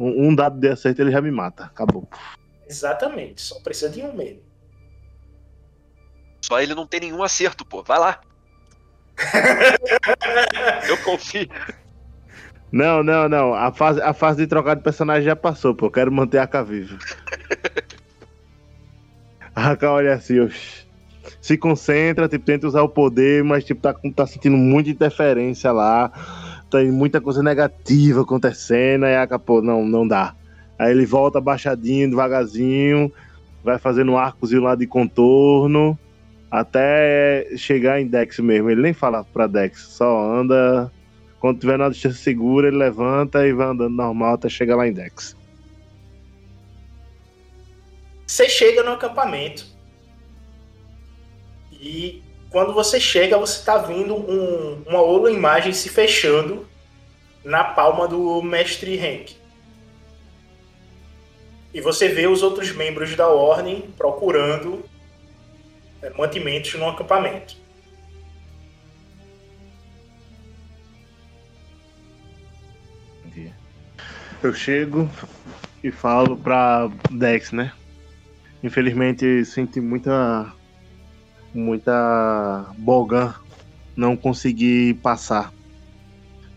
Um, um dado de acerto ele já me mata. Acabou. Exatamente, só precisa de um mesmo. Só ele não tem nenhum acerto, pô. Vai lá. *laughs* Eu confio. Não, não, não. A fase, a fase de trocar de personagem já passou, pô. Eu quero manter a Aka viva. *laughs* A Aka olha assim, oxi. Se concentra, tipo, tenta usar o poder, mas tipo, tá, tá sentindo muita interferência lá. Tem muita coisa negativa acontecendo. Aí a Aka, pô, não, não dá. Aí ele volta baixadinho, devagarzinho, vai fazendo um arcozinho lá de contorno, até chegar em Dex mesmo. Ele nem fala pra Dex, só anda quando tiver na distância segura, ele levanta e vai andando normal até chegar lá em Dex. Você chega no acampamento. E quando você chega, você tá vendo um- uma outra imagem se fechando na palma do mestre Henk. E você vê os outros membros da ordem procurando é, mantimentos no acampamento. Eu chego e falo pra Dex, né? Infelizmente senti muita. Muita. Bogan não consegui passar.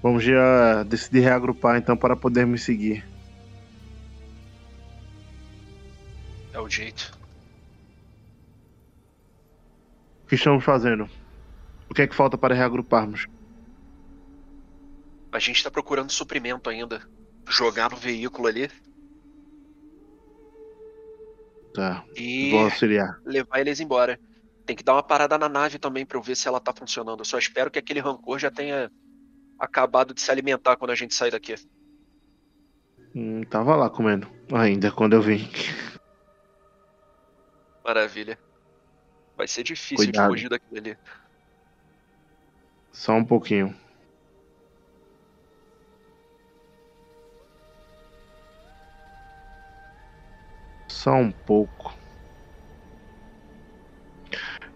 Vamos já decidir reagrupar então para poder me seguir. É o jeito. O que estamos fazendo? O que é que falta para reagruparmos? A gente tá procurando suprimento ainda. Jogar no veículo ali Tá. e Vou auxiliar. levar eles embora. Tem que dar uma parada na nave também pra eu ver se ela tá funcionando. Eu só espero que aquele rancor já tenha acabado de se alimentar quando a gente sair daqui. Hum, tava lá comendo ainda quando eu vim. Maravilha. Vai ser difícil Cuidado. de fugir daquilo ali. Só um pouquinho. Só um pouco.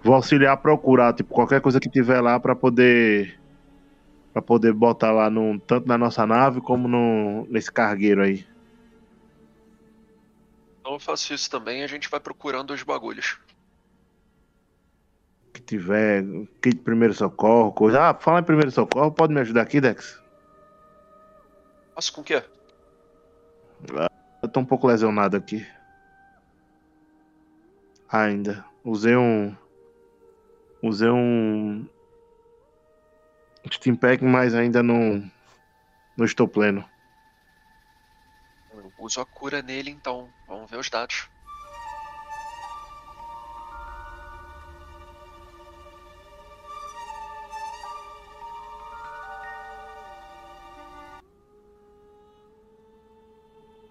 Vou auxiliar a procurar, tipo, qualquer coisa que tiver lá pra poder para poder botar lá no tanto na nossa nave como no nesse cargueiro aí. Então eu faço isso também e a gente vai procurando os bagulhos. Que tiver kit de primeiro socorro, coisa. Ah, fala em primeiro socorro, pode me ajudar aqui, Dex? Posso com o quê? Eu tô um pouco lesionado aqui. Ainda. Usei um. Usei um. Steam Pack, mas ainda não. Não estou pleno. Uso a cura nele então. Vamos ver os dados.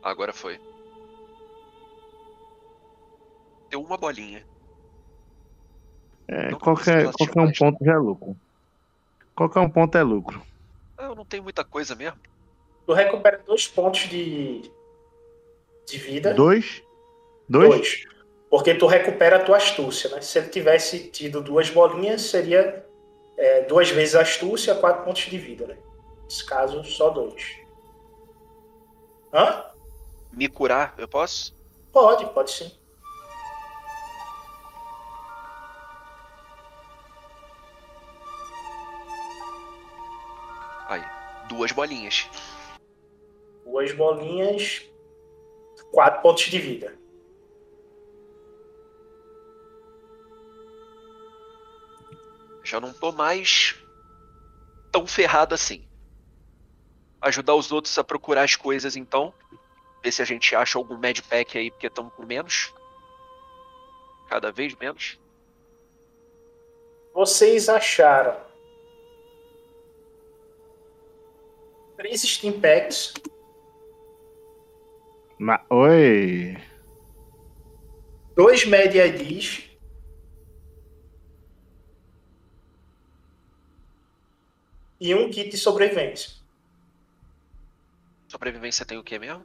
Agora foi. Deu uma bolinha. É, Não qualquer, consigo qualquer um ponto já é lucro. Qualquer um ponto é lucro. Eu não tenho muita coisa mesmo. Tu recupera dois pontos de, de vida. Dois? Dois? Porque tu recupera a tua astúcia, né? Se ele tivesse tido duas bolinhas, seria é, duas vezes a astúcia, quatro pontos de vida, né? Nesse caso, só dois. Hã? Me curar, eu posso? Pode, pode sim. Duas bolinhas. Duas bolinhas, quatro pontos de vida. Já não tô mais tão ferrado assim. Ajudar os outros a procurar as coisas então. Ver se a gente acha algum medpack aí, porque estamos com menos. Cada vez menos. Vocês acharam três Steam Packs, Ma- Oi! dois Med IDs, e um kit de sobrevivência. Sobrevivência tem o que mesmo?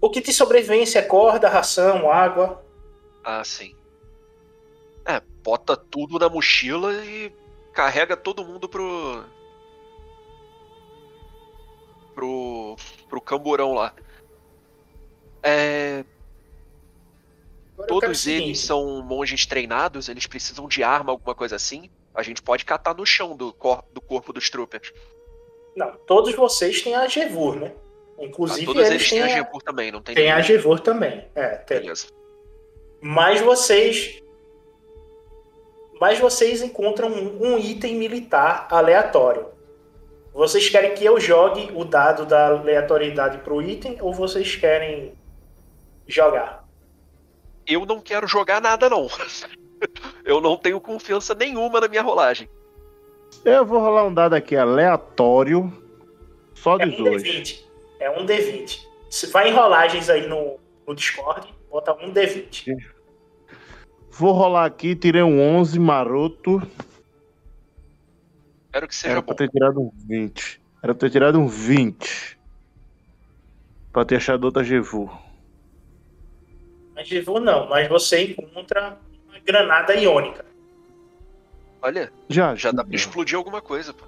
O kit de sobrevivência é corda, ração, água. Ah, sim. É, bota tudo na mochila e carrega todo mundo pro. Pro. pro camburão lá. É. Todos eles são monges treinados, eles precisam de arma, alguma coisa assim. A gente pode catar no chão do, cor do corpo dos troopers. Não, todos vocês têm a Gevur, né? Inclusive, ah, todos eles, eles têm a Gevur também, não tem Tem a Gevur também, é, tem. Beleza. Mas vocês. Mas vocês encontram um item militar aleatório. Vocês querem que eu jogue o dado da aleatoriedade pro item ou vocês querem jogar? Eu não quero jogar nada, não. *laughs* eu não tenho confiança nenhuma na minha rolagem. Eu vou rolar um dado aqui aleatório, só de é um D20. É um D20. Se vai em rolagens aí no, no Discord, bota um D20. Vou rolar aqui, tirei um 11 maroto. Espero que seja Era bom. pra ter tirado um 20. Era pra ter tirado um 20. Pra ter achado outra Gevu. A Gevu não, mas você encontra uma granada iônica. Olha, já, já dá pra explodir alguma coisa, pô.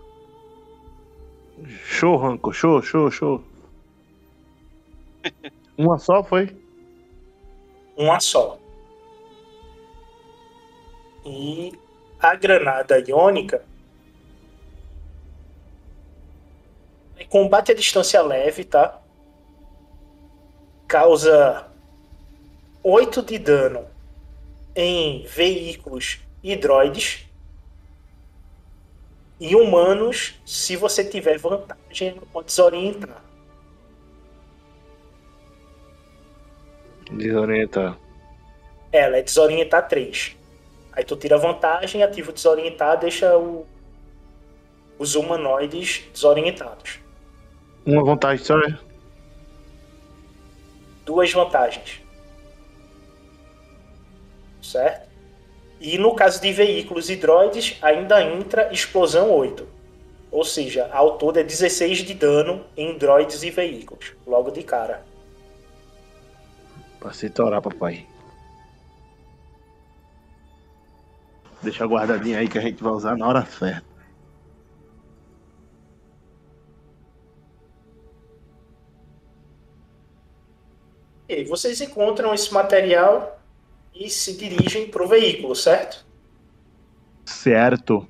Show, Ranco, show, show, show. *laughs* Uma só foi? Uma só. E a granada iônica combate à distância leve, tá? Causa 8 de dano em veículos e droids. E humanos, se você tiver vantagem, pode desorientar. Desorientar. Ela é desorientar 3. Aí tu tira vantagem, ativa o desorientar, deixa o, os humanoides desorientados. Uma vantagem só? Duas vantagens. Certo? E no caso de veículos e droids, ainda entra explosão 8. Ou seja, ao todo é 16 de dano em droids e veículos, logo de cara. Pra se torar, papai. Deixa guardadinho aí que a gente vai usar na hora certa. E vocês encontram esse material e se dirigem para o veículo, certo? Certo.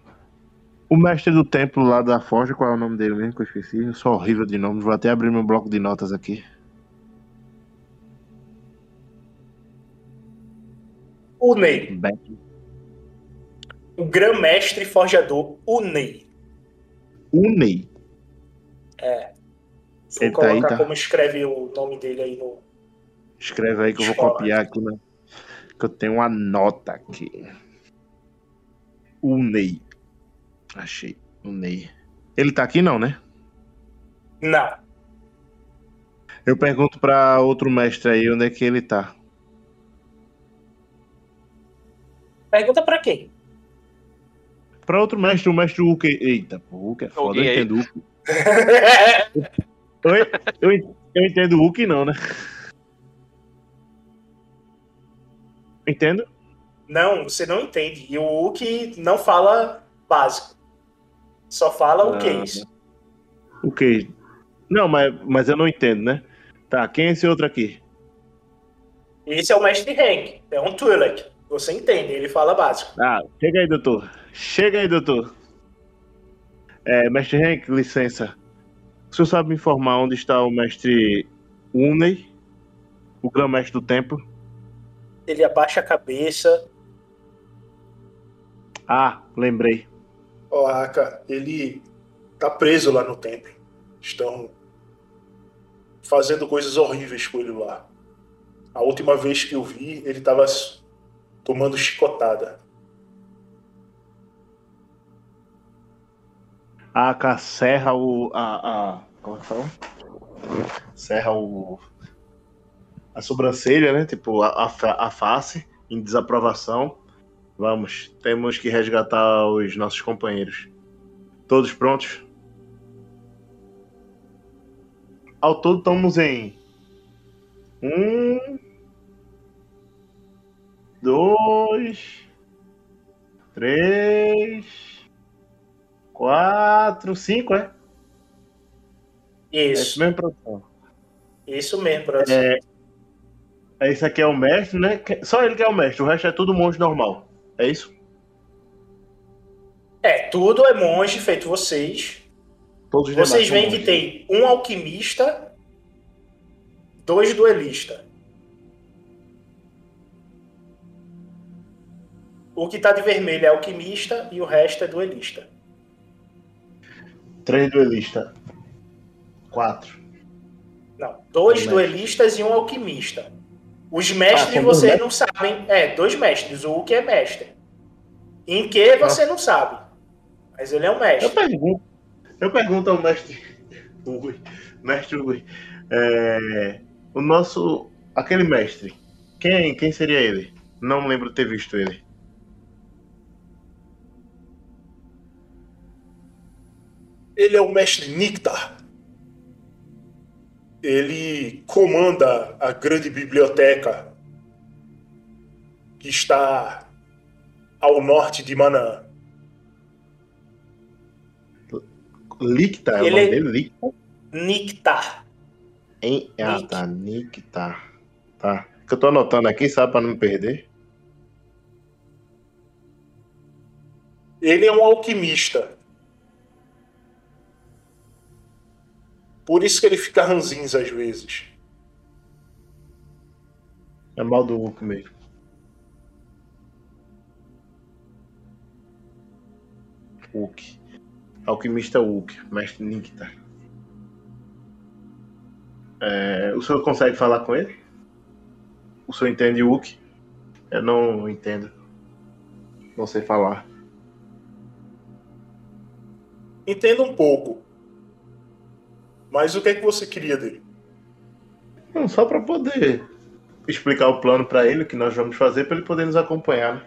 O mestre do templo lá da Forja, qual é o nome dele mesmo que eu esqueci? Eu sou horrível de nome, vou até abrir meu bloco de notas aqui. O Ney. O grã-mestre forjador. O Ney? É. Vou Ele tá colocar aí, tá? como escreve o nome dele aí no. Escreve aí que eu vou copiar aqui, né? Que eu tenho uma nota aqui. O Ney. Achei. O Ney. Ele tá aqui não, né? Não. Eu pergunto pra outro mestre aí onde é que ele tá. Pergunta pra quem? Pra outro mestre, o mestre Hulk. Eita, pô, Hulk é foda, eu entendo Hulk. *laughs* Eu, eu, eu entendo Hulk não, né? Entendo? Não, você não entende. E o Hulk não fala básico. Só fala o que é Ah, isso. O que? Não, mas, mas eu não entendo, né? Tá, quem é esse outro aqui? Esse é o mestre Hank. É um Twi'lek. Você entende, ele fala básico. Ah, chega aí, doutor. Chega aí, doutor. É, mestre Hank, licença. O senhor sabe me informar onde está o mestre Unei, o grão-mestre do templo? Ele abaixa a cabeça. Ah, lembrei. Ó, Aka, ele tá preso lá no templo. Estão fazendo coisas horríveis com ele lá. A última vez que eu vi, ele tava tomando chicotada. A AK serra o. A, a, como é que fala? Serra o. A sobrancelha, né? Tipo, a, a, a face, em desaprovação. Vamos, temos que resgatar os nossos companheiros. Todos prontos? Ao todo estamos em um, dois, três, quatro, cinco, é? Isso. É isso mesmo, produção. Isso mesmo, produção. É, esse aqui é o mestre, né? Só ele que é o mestre, o resto é tudo monge normal. É isso? É, tudo é monge feito vocês. Todos os Vocês veem que tem um alquimista, dois duelistas. O que tá de vermelho é alquimista e o resto é duelista. Três duelistas. Quatro. Não, dois duelistas e um alquimista. Os mestres Ah, dois vocês não sabem. É, dois mestres. O Hulk é mestre. Em que você não sabe. Mas ele é um mestre. Eu pergunto, eu pergunto ao mestre *laughs* Ui, mestre Ui, é, o nosso, aquele mestre, quem, quem seria ele? Não lembro ter visto ele. Ele é o mestre Nictar. Ele comanda a grande biblioteca que está ao norte de Manaã. Licta, é o Ele nome é- dele? Licta? Nictar. Em, ah, tá, Nicta. Tá. Que eu tô anotando aqui, sabe, pra não me perder. Ele é um alquimista. Por isso que ele fica ranzinza às vezes. É mal do Hulk mesmo. Hulk. Alquimista Hulk, mestre Nicta. É, o senhor consegue falar com ele? O senhor entende Hulk? Eu não entendo. Não sei falar. Entenda um pouco. Mas o que é que você queria dele? Não, só pra poder explicar o plano pra ele, o que nós vamos fazer, pra ele poder nos acompanhar. né?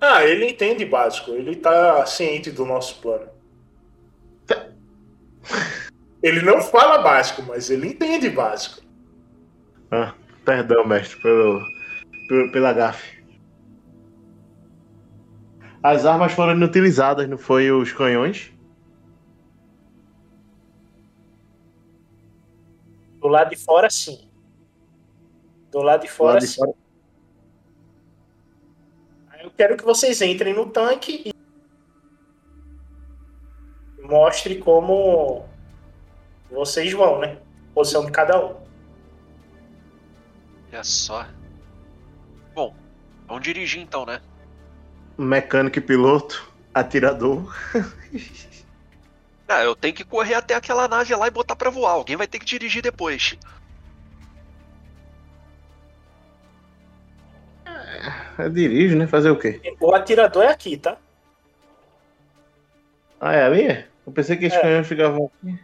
Ah, ele entende básico. Ele tá ciente do nosso plano. Ele não fala básico, mas ele entende básico. Ah, perdão, mestre, pelo, pelo, pela gafe. As armas foram inutilizadas, não foi os canhões? Do lado de fora, sim. Do lado de fora, Lá de sim. fora. Aí Eu quero que vocês entrem no tanque e mostre como vocês vão, né? Posição de cada um. Olha só. Bom, vamos dirigir então, né? Mecânico e piloto, atirador. *laughs* Ah, eu tenho que correr até aquela nave lá e botar pra voar. Alguém vai ter que dirigir depois. Eu dirijo, né? Fazer o quê? O atirador é aqui, tá? Ah, é ali? Eu pensei que esses É. canhões ficavam aqui.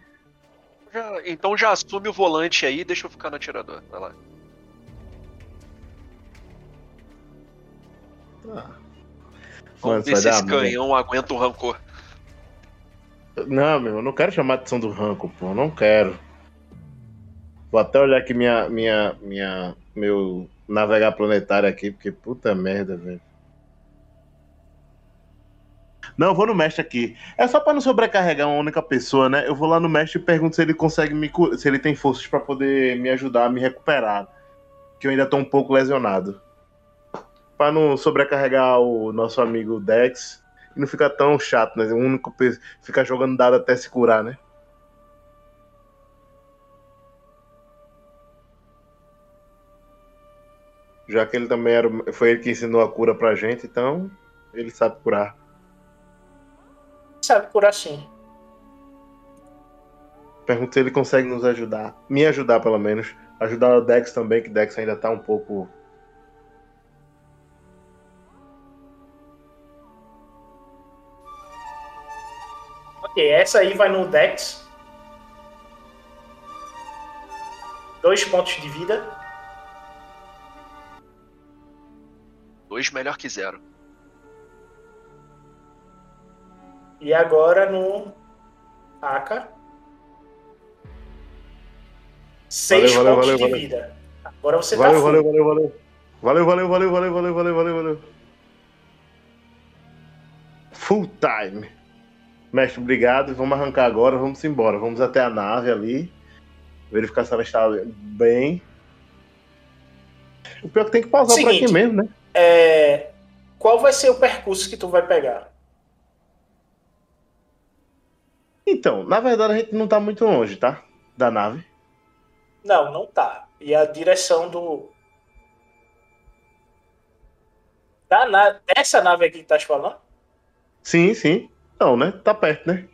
Já- então já assume o volante aí e deixa eu ficar no atirador. Vai lá. Vamos Mano, ver isso se esse canhão aguenta o rancor. Não, meu, eu não quero chamar a atenção do ranco, pô. Não quero. Vou até olhar aqui minha, minha, minha, meu navegar planetário aqui, porque puta merda, velho. Não, vou no mestre aqui. É só pra não sobrecarregar uma única pessoa, né? Eu vou lá no mestre e pergunto se ele consegue me curar, se ele tem forças pra poder me ajudar a me recuperar. Que eu ainda tô um pouco lesionado. Pra não sobrecarregar o nosso amigo Dex e não ficar tão chato, né? O único ficar jogando dado até se curar, né? Já que ele também era, foi ele que ensinou a cura pra gente, então ele sabe curar. Sabe por assim. Pergunto se ele consegue nos ajudar. Me ajudar, pelo menos. Ajudar o Dex também, que Dex ainda tá um pouco. Ok, essa aí vai no Dex. Dois pontos de vida. Dois melhor que zero. E agora no Aka. 6 Valeu, valeu, pontos valeu, de valeu. vida. Agora você Valeu, tá valeu, valeu, valeu. Valeu, valeu, valeu, valeu, valeu, valeu, valeu, valeu. Full time. Mestre, obrigado. Vamos arrancar agora, vamos embora. Vamos até a nave ali. Verificar se ela está bem. O pior é que tem que pausar por Seguinte. aqui mesmo, né? É, qual vai ser o percurso que tu vai pegar? Então, na verdade a gente não tá muito longe, tá? Da nave. Não, não tá. E a direção do. Da na... Dessa nave aqui que tá falando? Sim, sim. Não, né? Tá perto, né?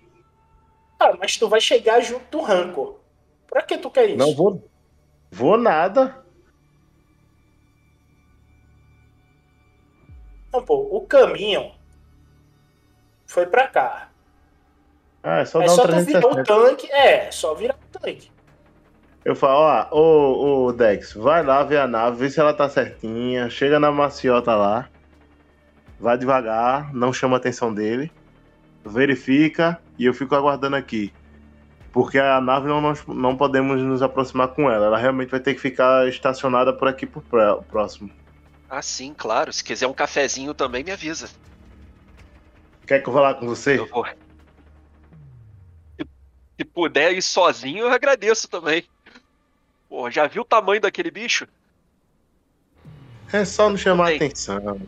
Ah, mas tu vai chegar junto do Rancor. Pra que tu quer isso? Não vou. Vou nada. Não, pô, o caminho foi pra cá. Ah, é só é um só tu virar o 360. tanque. É, só virar o tanque. Eu falo, ó, ô, ô Dex, vai lá ver a nave, vê se ela tá certinha, chega na maciota lá, vai devagar, não chama a atenção dele, verifica e eu fico aguardando aqui. Porque a nave não, nós não podemos nos aproximar com ela, ela realmente vai ter que ficar estacionada por aqui por pró- próximo. Ah, sim, claro. Se quiser um cafezinho também, me avisa. Quer que eu vá lá com você? Eu vou. Se, puder ir sozinho, eu agradeço também. Pô, já viu o tamanho daquele bicho? É só não chamar Bem. atenção.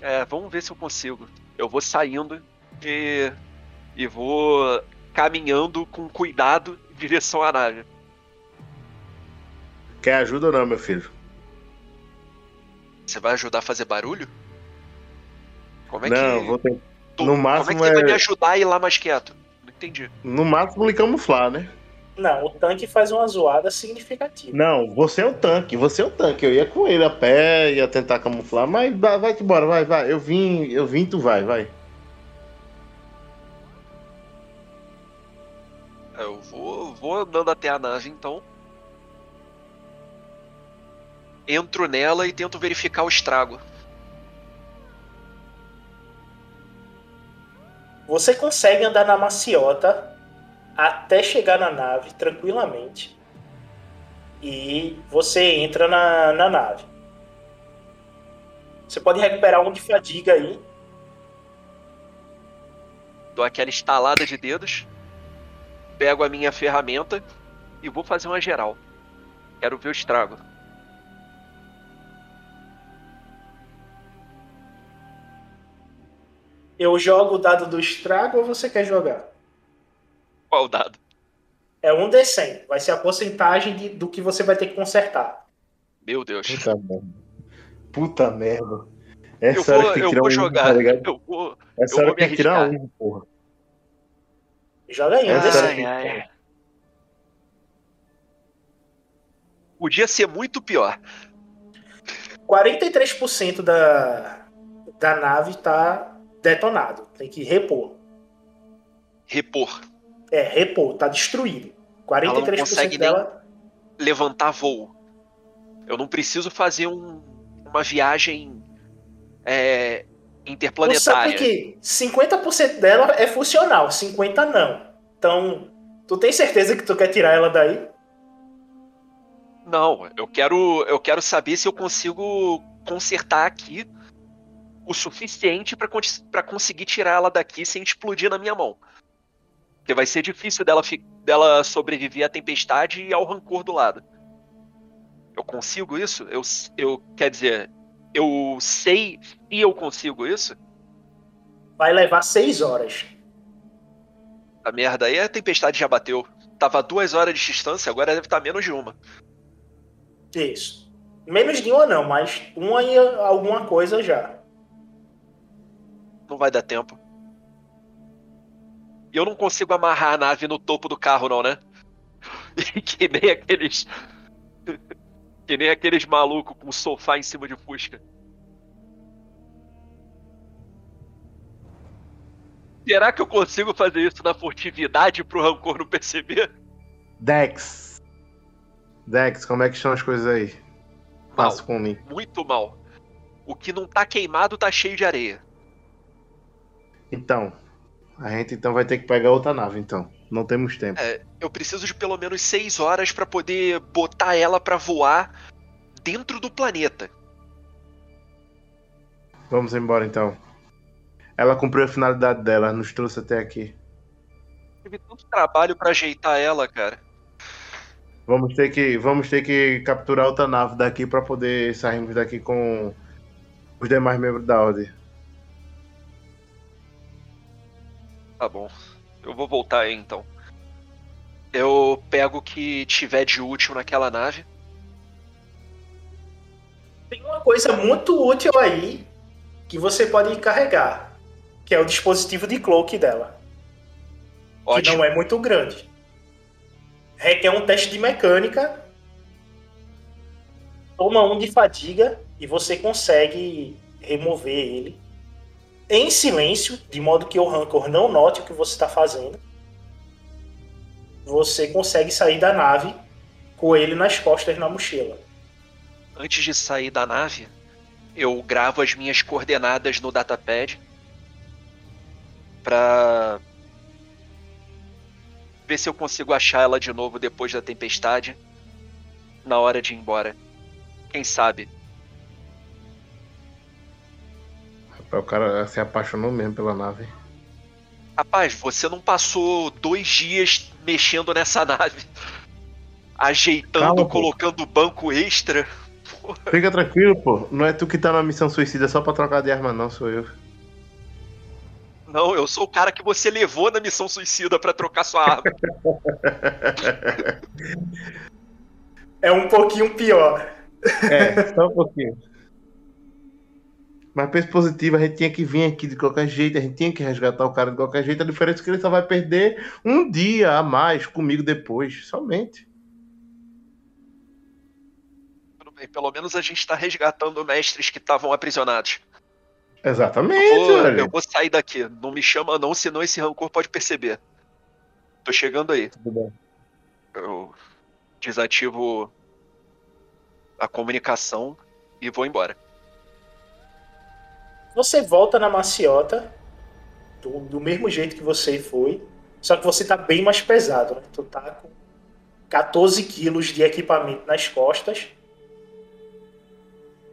É, vamos ver se eu consigo. Eu vou saindo e, e vou caminhando com cuidado em direção à nave. Quer ajuda ou não, meu filho? Você vai ajudar a fazer barulho? Como é não, que. vou ter... tu- no como é que máximo você vai me é- ajudar a ir lá mais quieto? Não entendi. No máximo lhe camuflar, né? Não, o tanque faz uma zoada significativa. Não, você é o tanque, você é o tanque. Eu ia com ele a pé, ia tentar camuflar, mas vai, vai embora, vai, vai. Eu vim, eu vim, tu vai, vai. Eu vou, vou andando até a nave então. Entro nela e tento verificar o estrago. Você consegue andar na maciota até chegar na nave tranquilamente. E você entra na, na nave. Você pode recuperar um de fadiga aí. Dou aquela estalada de dedos. Pego a minha ferramenta e vou fazer uma geral. Quero ver o estrago. Eu jogo o dado do estrago ou você quer jogar? Qual dado? É um D100. Vai ser a porcentagem de- do que você vai ter que consertar. Meu Deus. Puta merda. Puta merda. Eu Essa hora vou, que eu que tirar vou um, jogar. tá ligado? eu vou, Essa eu hora vou que me tem que tirar um, porra. Joga aí, um Essa D100. hora Ai, ai. Podia ser muito pior. 43% da, da nave tá detonado. Tem que repor. Repor. É, repor, tá destruído. Ela não 43% consegue nem dela. levantar voo. Eu não preciso fazer um- uma viagem é, Tu sabe interplanetária. que 50% dela é funcional, 50% não. Então, tu tem certeza que tu quer tirar ela daí? Não, eu quero, eu quero saber se eu consigo consertar aqui o suficiente pra conseguir tirar ela daqui sem explodir na minha mão. Porque vai ser difícil dela, dela sobreviver à tempestade e ao rancor do lado. Eu consigo isso? Eu, eu quer dizer, eu sei se eu consigo isso? Vai levar 6 horas. A merda aí a tempestade já bateu. Tava duas horas de distância, agora deve estar menos de uma. Isso. Menos de uma não, mas uma e alguma coisa já. Não vai dar tempo. E eu não consigo amarrar a nave no topo do carro, não, né? *laughs* que nem aqueles. Que nem aqueles malucos com sofá em cima de Fusca. Será que eu consigo fazer isso na furtividade pro rancor não perceber? Dex. Dex, como é que estão as coisas aí? Faça com mim. Muito mal. O que não tá queimado tá cheio de areia. Então, A gente então vai ter que pegar outra nave, então. Não temos tempo. É, eu preciso de pelo menos seis horas para poder botar ela para voar dentro do planeta. Vamos embora então. Ela cumpriu a finalidade dela, nos trouxe até aqui. Tive tanto trabalho para ajeitar ela, cara. Vamos ter que, vamos ter que capturar outra nave daqui para poder sairmos daqui com os demais membros da ordem. Tá bom. Eu vou voltar aí então. Eu pego o que tiver de útil naquela nave. Tem uma coisa muito útil aí que você pode carregar, que é o dispositivo de cloak dela. Ótimo. Que não é muito grande. Requer um teste de mecânica. Toma um de fadiga e você consegue remover ele em silêncio, de modo que o Rancor não note o que você está fazendo. Você consegue sair da nave com ele nas costas na mochila. Antes de sair da nave, eu gravo as minhas coordenadas no datapad pra ver se eu consigo achar ela de novo depois da tempestade na hora de ir embora. Quem sabe? O cara se apaixonou mesmo pela nave. Rapaz, você não passou dois dias mexendo nessa nave, ajeitando, Calma, colocando banco extra. Fica tranquilo, pô. Não é tu que tá na missão suicida só pra trocar de arma, não, sou eu. Não, eu sou o cara que você levou na missão suicida pra trocar sua arma. *laughs* É um pouquinho pior. É, só um pouquinho. Mas pensa positivo, a gente tinha que vir aqui de qualquer jeito, a gente tinha que resgatar o cara de qualquer jeito. A diferença é que ele só vai perder um dia a mais comigo depois, somente. Tudo bem, pelo menos a gente tá resgatando mestres que estavam aprisionados. Exatamente, Eu vou, eu vou sair daqui. Não me chama não, senão esse rancor pode perceber. Tô chegando aí. Tudo bem. Eu desativo a comunicação e vou embora. Você volta na maciota do, do mesmo jeito que você foi, só que você tá bem mais pesado, né? Tu tá com 14 quilos de equipamento nas costas.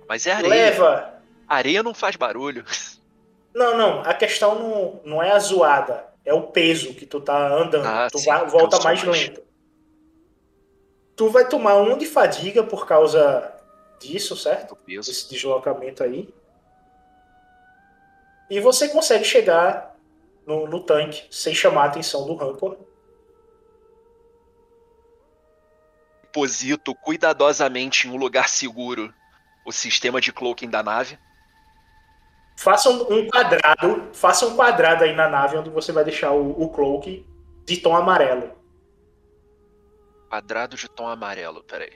Mas é areia. Leva! Areia não faz barulho. *laughs* Não, não, a questão não, não é a zoada, é o peso que tu tá andando. Ah, tu sim, vai, volta mais mais. lento. Tu vai tomar um de fadiga por causa disso, certo? Peso. Esse deslocamento aí. E você consegue chegar no, no tanque sem chamar a atenção do Rancor. Deposito cuidadosamente em um lugar seguro o sistema de cloaking da nave. Faça um, quadrado, faça um quadrado aí na nave onde você vai deixar o, o cloak de tom amarelo. Quadrado de tom amarelo, peraí.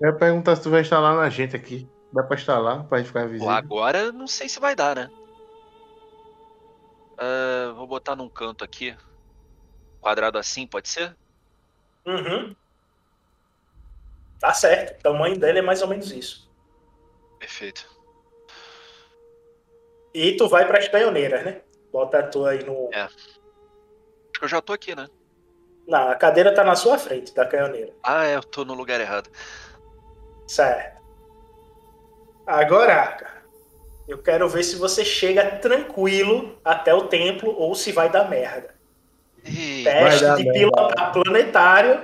Eu ia perguntar se tu vai instalar na gente aqui. Dá pra instalar pra gente ficar visível. Agora não sei se vai dar, né? Ah, vou botar num canto aqui. Quadrado assim, pode ser? Uhum. Tá certo. O tamanho dele é mais ou menos isso. Perfeito. E tu vai para as canhoneiras, né? Bota a tua aí no. É. Acho que eu já tô aqui, né? Não, a cadeira tá na sua frente da canhoneira. Ah, é, eu tô no lugar errado. Certo. Agora, cara, eu quero ver se você chega tranquilo até o templo ou se vai dar merda. Ih, Teste dar de merda. pilotar planetário.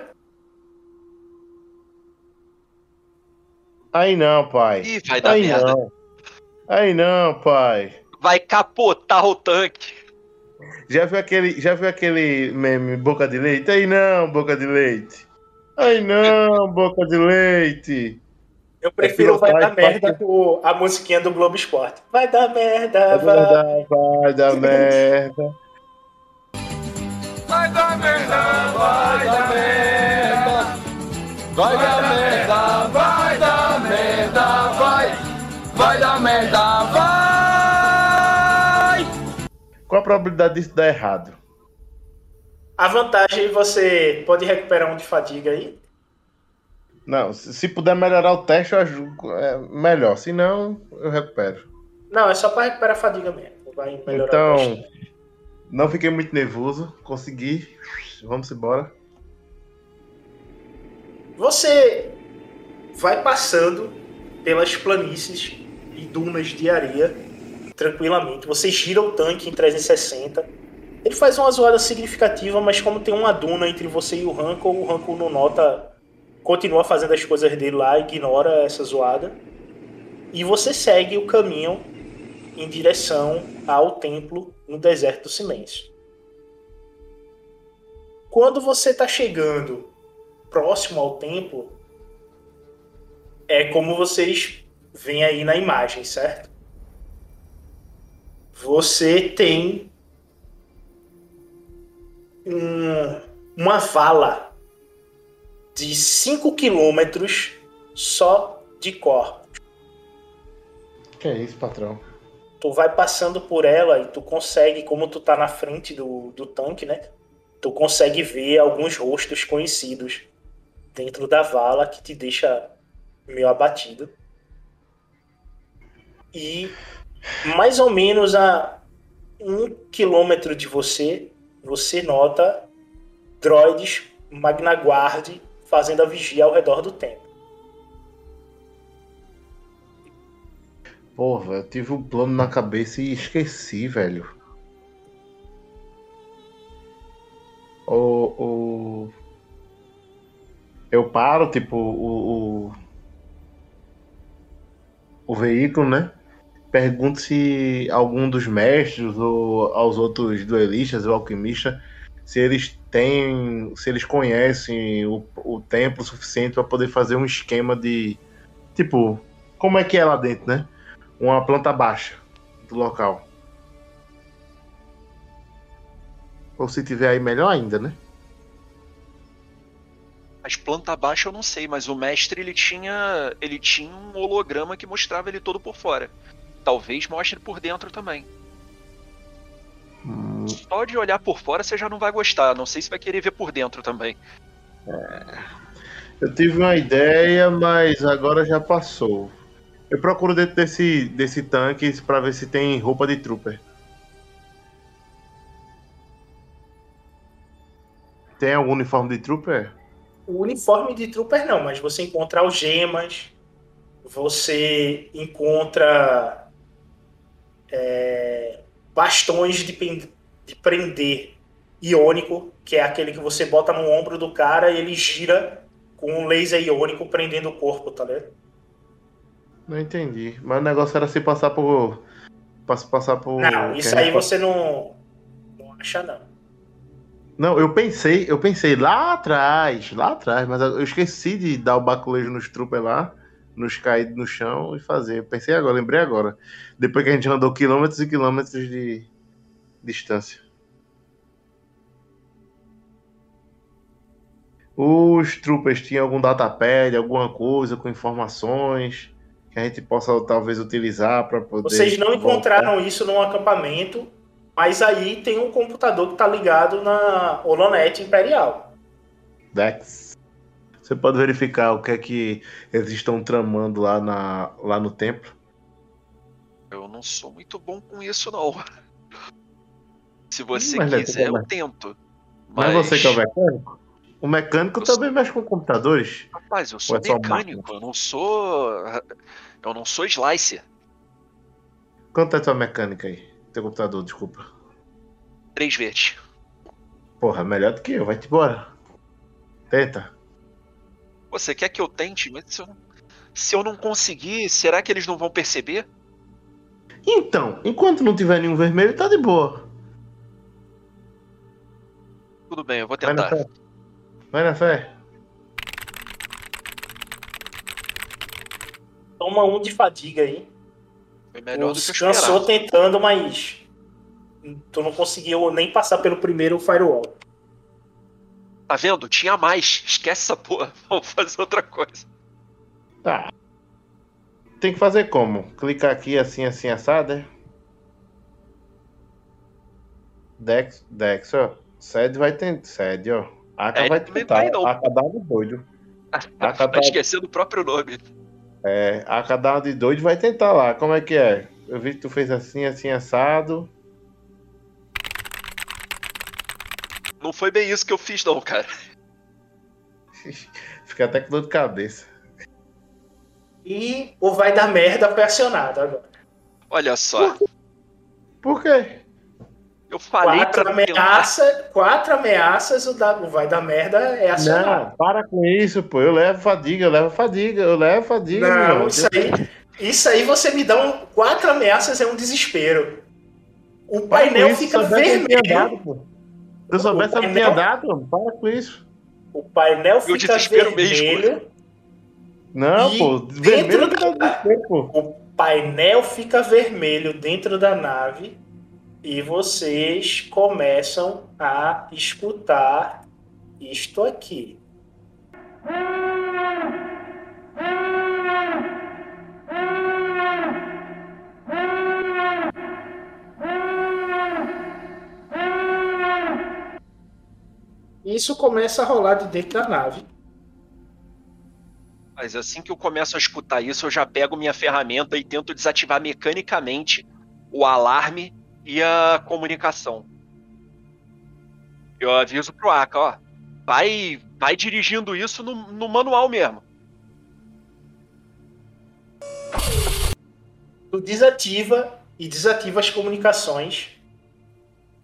Aí não, pai. Ih, vai dar Aí merda. não. Aí não, pai. Vai capotar o tanque. Já viu aquele, já viu aquele meme boca de leite? Aí não, boca de leite. Aí não, boca de leite. Eu prefiro vai pilotar dar merda com a musiquinha do Globo Esporte. Vai dar merda, Vai vai. dar, vai dar merda. Vai dar merda, vai dar merda. Vai dar merda, vai dar merda, vai. Vai dar merda, vai. Qual a probabilidade disso dar errado? A vantagem é você pode recuperar um de fadiga aí. Não, se, puder melhorar o teste, eu ajudo. É melhor. Se não, eu recupero. Não, é só para recuperar a fadiga mesmo. Vai melhorar o Então, teste. Não fiquei muito nervoso, consegui. Vamos embora. Você vai passando pelas planícies e dunas de areia tranquilamente. Você gira o tanque em 360. Ele faz uma zoada significativa, mas como tem uma duna entre você e o Rancor, o Rancor não nota. Continua fazendo as coisas dele lá, ignora essa zoada. E você segue o caminho em direção ao templo no deserto do silêncio. Quando você está chegando próximo ao templo, é como vocês veem aí na imagem, certo? Você tem um, uma vala de 5 quilômetros só de corpos. Que é isso, patrão? Tu vai passando por ela e tu consegue, como tu tá na frente do, do tanque, né? Tu consegue ver alguns rostos conhecidos dentro da vala que te deixa meio abatido. E mais ou menos a um quilômetro de você, você nota droids Magna Guard fazendo a vigia ao redor do templo. Porra, eu tive um plano na cabeça e esqueci, velho. O, o... Eu paro, tipo, o, o, o veículo, né? Pergunto se algum dos mestres ou aos outros duelistas ou alquimistas se eles têm, se eles conhecem o, o tempo suficiente para poder fazer um esquema de tipo, como é que é lá dentro, né? Uma planta baixa do local. Ou se tiver aí melhor ainda, né? As planta baixa eu não sei, mas o mestre ele tinha ele tinha um holograma que mostrava ele todo por fora. Talvez mostre por dentro também. Hum. Só de olhar por fora você já não vai gostar. Não sei se vai querer ver por dentro também. É. Eu tive uma ideia, mas agora já passou. Eu procuro dentro desse, desse tanque para ver se tem roupa de trooper. Tem algum uniforme de trooper? O uniforme de trooper não, mas você encontra algemas, você encontra é, bastões de, de prender iônico, que é aquele que você bota no ombro do cara e ele gira com um laser iônico prendendo o corpo, tá ligado? Não entendi. Mas o negócio era se passar por. Se passar por. Não, isso aí você não. Não acha, não. Não, eu pensei, eu pensei lá atrás, lá atrás, mas eu esqueci de dar o baculejo nos troopers lá, nos caídos no chão e fazer. Eu pensei agora, lembrei agora. Depois que a gente andou quilômetros e quilômetros de distância. Os troopers tinham algum datapad, alguma coisa com informações que a gente possa talvez utilizar para poder. Vocês não encontraram isso num acampamento, mas aí tem um computador que está ligado na Holonet Imperial. Dex. Você pode verificar o que é que eles estão tramando lá, na, lá no templo? Eu não sou muito bom com isso, não. *laughs* Se você é quiser, eu tento. Mas Mas você que é o mecânico? O mecânico Eu também mexe com computadores. Rapaz, eu sou Ou é mecânico, eu não sou. Eu não sou slicer. Quanto é tua mecânica aí? Teu computador, desculpa. Três vezes. Porra, melhor do que eu, vai-te embora. Tenta. Você quer que eu tente? Mas se eu, se eu não conseguir, será que eles não vão perceber? Então, enquanto não tiver nenhum vermelho, tá de boa. Tudo bem, eu vou Vai na tentar. fé. Vai na fé. Toma um de fadiga aí. Foi melhor O do que eu cansou esperava. tentando, mas tu não conseguiu nem passar pelo primeiro firewall. Tá vendo? Tinha mais. Esquece essa porra. *laughs* Vamos fazer outra coisa. Tá. Tem que fazer como? Clicar aqui assim, assim, assado, é? Dex, Dex, ó. Sede vai tentar. Sede, ó. Aka É, vai tentar. não. Aka dá um de doido. *laughs* Aka Tá tá, esquecendo o próprio nome. é, Aka dá um de doido vai tentar lá. Como é que é? Eu vi que tu fez assim, assim, assado. Não foi bem isso que eu fiz, não, cara. *laughs* Fica até com dor de cabeça. E o vai dar merda foi acionado agora. Olha só. Por quê? Eu falei Quatro, pra ameaça, quatro ameaças, o, da, o vai dar merda é acionado. Não, para com isso, pô. Eu levo fadiga, eu levo fadiga, eu levo fadiga. Não, meu. isso aí, isso aí você me dá um. Quatro ameaças é um desespero. O painel isso, fica dado, vermelho. pô. Se eu soubesse, eu não tinha dado. Para com isso. O painel E o fica desespero mesmo. vermelho. Não, pô. dentro Vermelho da- dá desespero, pô. O painel fica vermelho dentro da nave e vocês começam a escutar isto aqui. Isso começa a rolar de dentro da nave. Mas assim que eu começo a escutar isso, eu já pego minha ferramenta e tento desativar mecanicamente o alarme e a comunicação. Eu aviso pro Aka, ó. Vai, vai dirigindo isso no, no manual mesmo. Tu desativa e desativa as comunicações.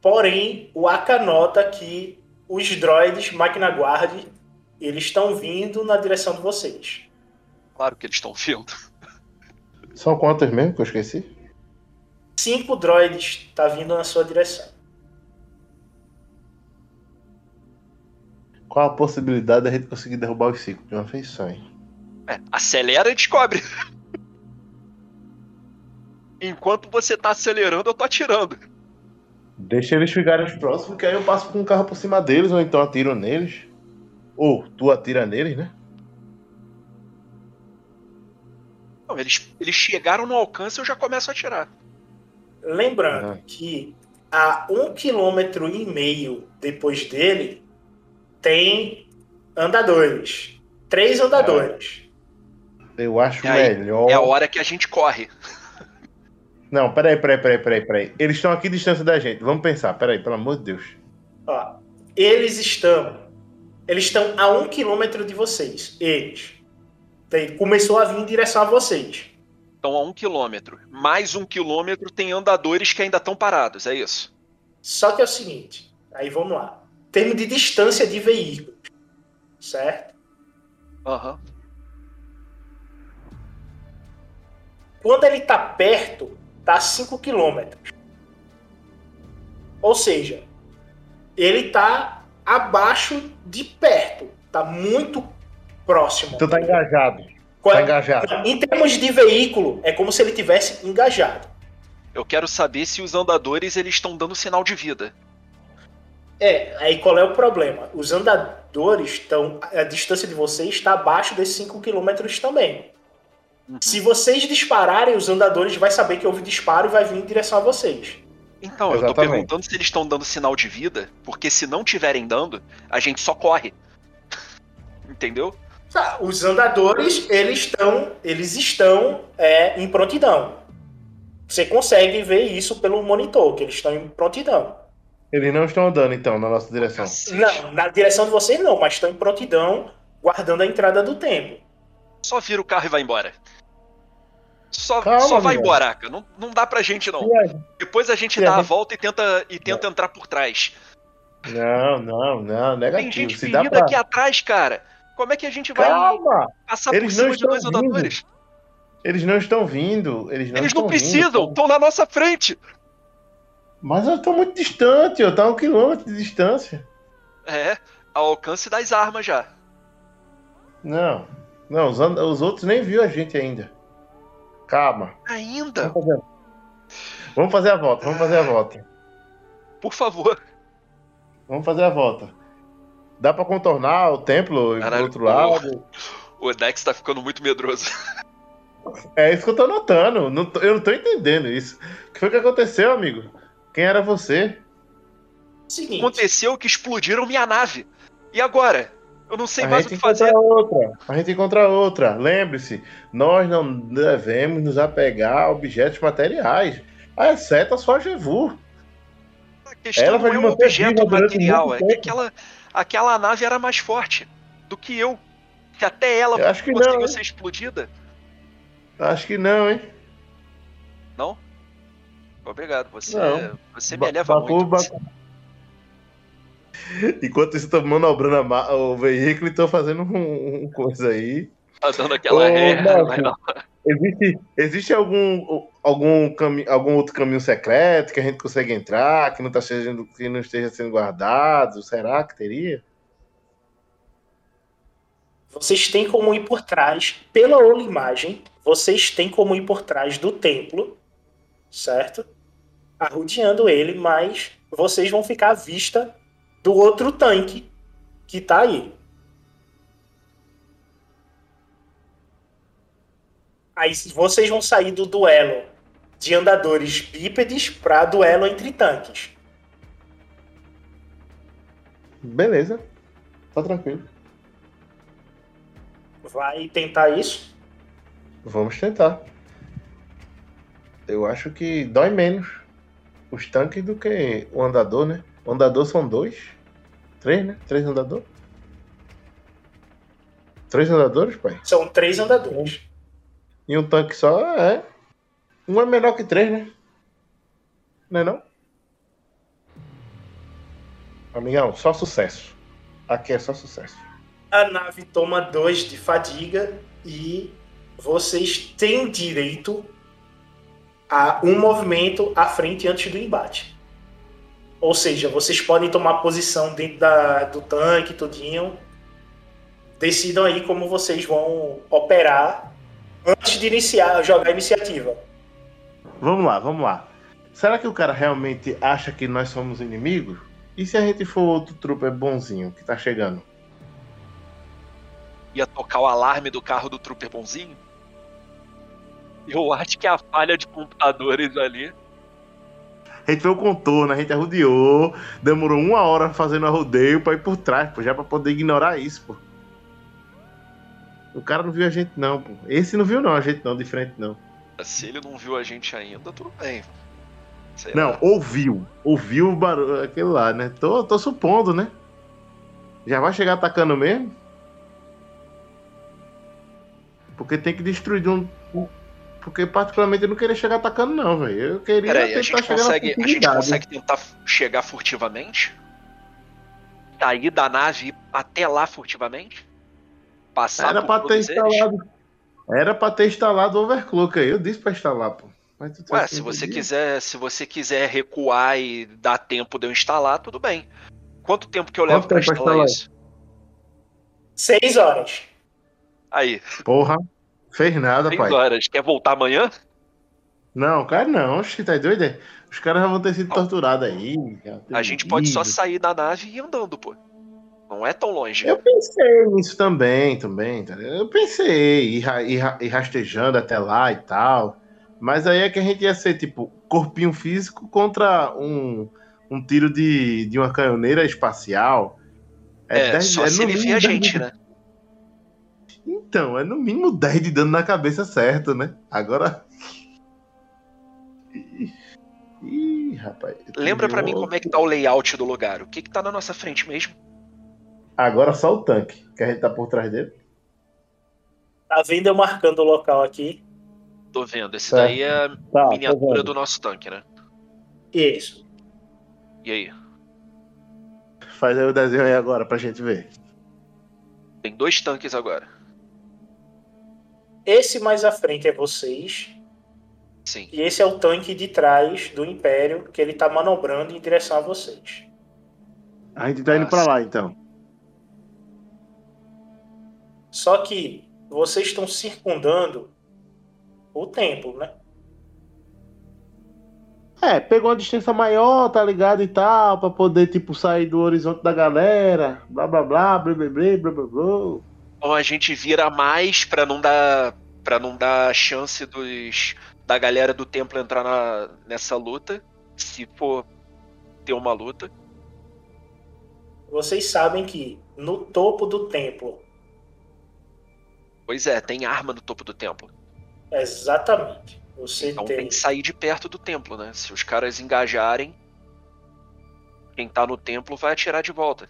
Porém, o Aka nota que os droids máquina guard eles estão vindo na direção de vocês. Claro que eles estão vindo. São quantos mesmo que eu esqueci? Cinco droids tá vindo na sua direção. Qual a possibilidade da gente conseguir derrubar os cinco de uma vez só, hein? É, acelera e descobre. *laughs* Enquanto você tá acelerando, eu tô atirando. Deixa eles ficarem os próximos, que aí eu passo com um carro por cima deles, ou então atiro neles. Ou tu atira neles, né? Não, eles, eles chegaram no alcance eu já começo a atirar. Lembrando que a um quilômetro e meio depois dele tem andadores. Três andadores. Eu acho melhor. É a hora que a gente corre. Não, peraí, peraí, peraí, peraí, peraí. Eles estão aqui distância da gente. Vamos pensar, peraí, pelo amor de Deus. Ó, eles estão. Eles estão a um quilômetro de vocês. Eles. Tem- Começou a vir em direção a vocês. Estão a um quilômetro. Mais um quilômetro tem andadores que ainda estão parados, é isso. Só que é o seguinte. Aí vamos lá. Termo de distância de veículos. Certo? Aham. Quando ele tá perto, tá a 5 quilômetros. Ou seja, ele tá abaixo de perto. Tá muito próximo. Tu tá engajado. Qual Tá é- engajado. Em termos de veículo, é como se ele tivesse engajado. Eu quero saber se os andadores eles estão dando sinal de vida. É, aí qual é o problema? Os andadores estão. A distância de vocês está abaixo desses 5 km também. Se vocês dispararem, os andadores vai saber que houve disparo e vai vir em direção a vocês. Então, eu tô Exatamente. perguntando se eles estão dando sinal de vida, porque se não tiverem dando, a gente só corre. *laughs* Entendeu? Tá, os andadores, eles estão. Eles estão é, em prontidão. Você consegue ver isso pelo monitor, que eles estão em prontidão. Eles não estão andando, então, na nossa direção. Não, na direção de vocês não, mas estão em prontidão, guardando a entrada do tempo. Só vira o carro e vai embora. Só, Calma, só vai embora, Aka. Não, não dá pra gente, não. Aí? Depois a gente dá aí? a volta e tenta, e tenta entrar por trás. Não, não, não, Tem negativo. gente Se ferida pra... aqui atrás, cara. Como é que a gente vai Calma! passar Eles por não cima de estão dois vindo. andadores? Eles não estão vindo. Eles não Eles não precisam, estão na nossa frente. Mas eu tô muito distante, eu tô a um quilômetro de distância. É, ao alcance das armas já. Não, não, os, os outros nem viu a gente ainda. Calma. Ainda? Vamos fazer, vamos fazer a volta, vamos fazer a volta. Por favor. Vamos fazer a volta. Dá pra contornar o templo e Caralho, pro outro lado? O Dex tá ficando muito medroso. *laughs* É isso que eu tô notando. Não tô- eu não tô entendendo isso. O que foi que aconteceu, amigo? Quem era você? Seguinte. Aconteceu que explodiram minha nave. E agora? Eu não sei a mais o que fazer. encontra outra. A gente encontra outra. Lembre-se, nós não devemos nos apegar a objetos materiais, exceto a sua Jevu. A questão Ela não vai é me um objeto material, é que aquela, aquela nave era mais forte do que eu. Que até ela Eu acho que conseguiu não, hein? ser explodida. Acho que não, hein? Não? Obrigado, você, Não. você me eleva Baku, muito. Baku. *laughs* Enquanto isso, estão manobrando ma- o veículo e estão fazendo um, um coisa aí. Dando aquela Ô, ré. Né? Existe, existe algum, algum, algum outro caminho secreto que a gente consegue entrar, que não, tá sendo, que não esteja sendo guardado? Será que teria? Vocês têm como ir por trás, pela olimagem, vocês têm como ir por trás do templo, certo? Arrodeando ele, mas vocês vão ficar à vista do outro tanque que tá aí. Aí vocês vão sair do duelo de andadores bípedes para duelo entre tanques. Beleza. Tá tranquilo. Vai tentar isso? Vamos tentar. Eu acho que dói menos os tanques do que o andador, né? Andador são dois. Três, né? Três andadores. Três andadores, pai? São três andadores. E um tanque só é. Um é menor que três, né? Não é não? Amigão, só sucesso. Aqui é só sucesso. A nave toma dois de fadiga e vocês têm direito a um movimento à frente antes do embate. Ou seja, vocês podem tomar posição dentro da, do tanque, tudinho. Decidam aí como vocês vão operar antes de iniciar, jogar a iniciativa. Vamos lá, vamos lá. Será que o cara realmente acha que nós somos inimigos? E se a gente for outro trooper bonzinho que tá chegando? Ia tocar o alarme do carro do Trooper bonzinho? Eu acho que é a falha de computadores ali. A gente fez o contorno, a gente arrodeou, demorou uma hora fazendo arrodeio pra ir por trás, pô, já pra poder ignorar isso, pô. O cara não viu a gente não, pô. Esse não viu não a gente não, de frente não. Se ele não viu a gente ainda, tudo bem. Sei Não, lá. ouviu. Ouviu o barulho, aquele lá, né? Tô, tô supondo, né? Já vai chegar atacando mesmo? Porque tem que destruir de um. Porque particularmente eu não queria chegar atacando, não, velho. Eu queria Peraí, a tentar gente, chegar na consegue, a gente consegue tentar chegar furtivamente? Sair da nave e ir até lá furtivamente? Passar Era por pra ter todos eles? instalado. Era pra ter instalado o overclock aí. Eu disse pra instalar, pô. Mas tu Ué, se você quiser, se você quiser recuar e dar tempo de eu instalar, tudo bem. Quanto tempo que eu levo pra tempo pra instalar instalar? isso? Seis horas. Aí, Porra, fez nada, seis pai. horas. Quer voltar amanhã? Não, cara, não. Oxe, tá doido? é? Os caras já vão ter sido torturados aí. A gente pode só sair da nave e ir andando, pô. Não é tão longe. Eu pensei nisso também, também. tá? Eu pensei, ir, ra- ir, ra- ir rastejando até lá e tal. Mas aí é que a gente ia ser, tipo, corpinho físico contra um, um tiro de, de uma canhoneira espacial. É, dez- só se no ele vê a 10 gente, né? Então, é no mínimo 10 de dano na cabeça certo, né? Agora. Ih, rapaz. Lembra pra mim como é que tá o layout do lugar. O que que tá na nossa frente mesmo? Agora só o tanque, que a gente tá por trás dele. Tá vendo eu marcando o local aqui? Tô vendo. Esse Certo. daí é a Tá, miniatura do nosso tanque, né? Isso. E aí? Faz aí o desenho aí agora pra gente ver. Tem dois tanques agora. Esse mais à frente é vocês. Sim. E esse é o tanque de trás do Império que ele tá manobrando em direção a vocês. A gente tá indo pra lá então. Só que vocês estão circundando o templo, né? É, pegou uma distância maior, tá ligado? E tal, pra poder, tipo, sair do horizonte da galera. Blá blá blá, blá blá blá blá blá blá. Então a gente vira mais pra não dar para não dar chance dos da galera do templo entrar na, nessa luta, se for ter uma luta. Vocês sabem que no topo do templo, Pois é, tem arma no topo do templo. exatamente, você Então tem tem que sair de perto do templo, né? Se os caras engajarem, quem tá no templo vai atirar de volta.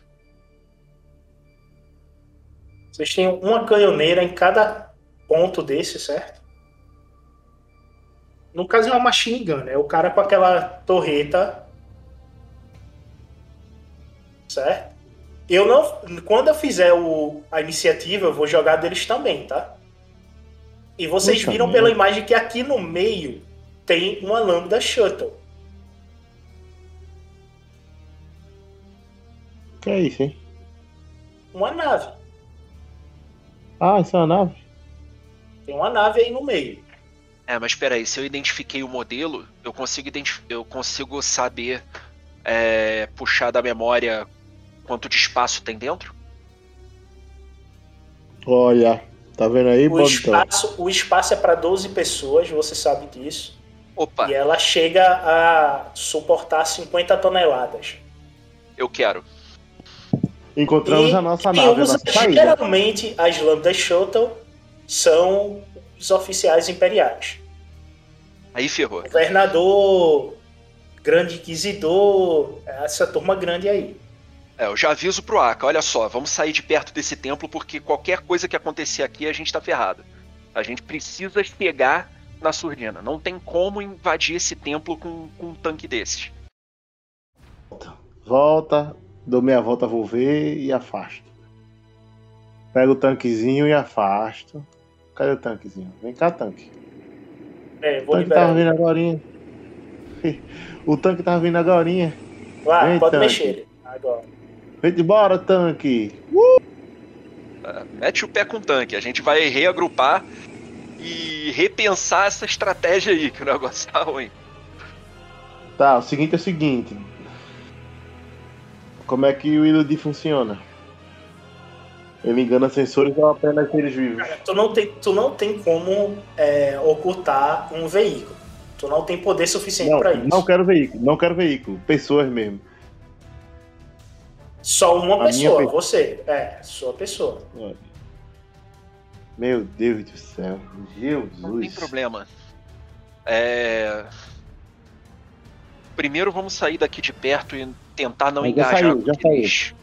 Vocês têm uma canhoneira em cada ponto desse, certo? No caso é uma machine gun, é o cara com aquela torreta. Certo? Eu não. Quando eu fizer o, a iniciativa, eu vou jogar deles também, tá? E vocês Puta viram merda. pela imagem que aqui no meio tem uma lambda shuttle. Que é isso, hein? Uma nave. Ah, isso é uma nave? Tem uma nave aí no meio. É, mas peraí, se eu identifiquei o modelo, eu consigo, eu consigo saber é, puxar da memória quanto de espaço tem dentro? Olha, tá vendo aí, O espaço, o espaço é para 12 pessoas, você sabe disso. Opa, E ela chega a suportar 50 toneladas. eu quero. Encontramos E a nossa nave, a usa nossa saída. geralmente as lambdas shuttle são os oficiais imperiais. Aí ferrou. Governador, grande inquisidor, essa turma grande aí. É, eu já aviso pro Aka, olha só, vamos sair de perto desse templo porque qualquer coisa que acontecer aqui a gente tá ferrado. A gente precisa chegar na surdina. Não tem como invadir esse templo com, com um tanque desses. Volta, dou meia volta, vou ver e afasto. Pego o tanquezinho e afasto. Cadê o tanquezinho? Vem cá, tanque. É, O vou tanque tava liberar. vindo agorinha. *laughs* O tanque tava vindo agorinha. Vai, Vem, pode tanque. mexer ele. Agora. Vem de embora, tanque. É, mete o pé com o tanque. A gente vai reagrupar e repensar essa estratégia aí, que o negócio tá ruim. Tá, o seguinte é o seguinte. Como é que o Iludi funciona? Ele engana sensores ou apenas seres vivos? Tu não tem, tu não tem como é, ocultar um veículo. Tu não tem poder suficiente para isso. não quero veículo, não quero veículo. Pessoas mesmo. Só uma A pessoa. você. É, sua pessoa. Meu Deus do céu. Jesus. Não tem problema. É... Primeiro vamos sair daqui de perto e tentar não Mas já engajar saiu, com já aqueles,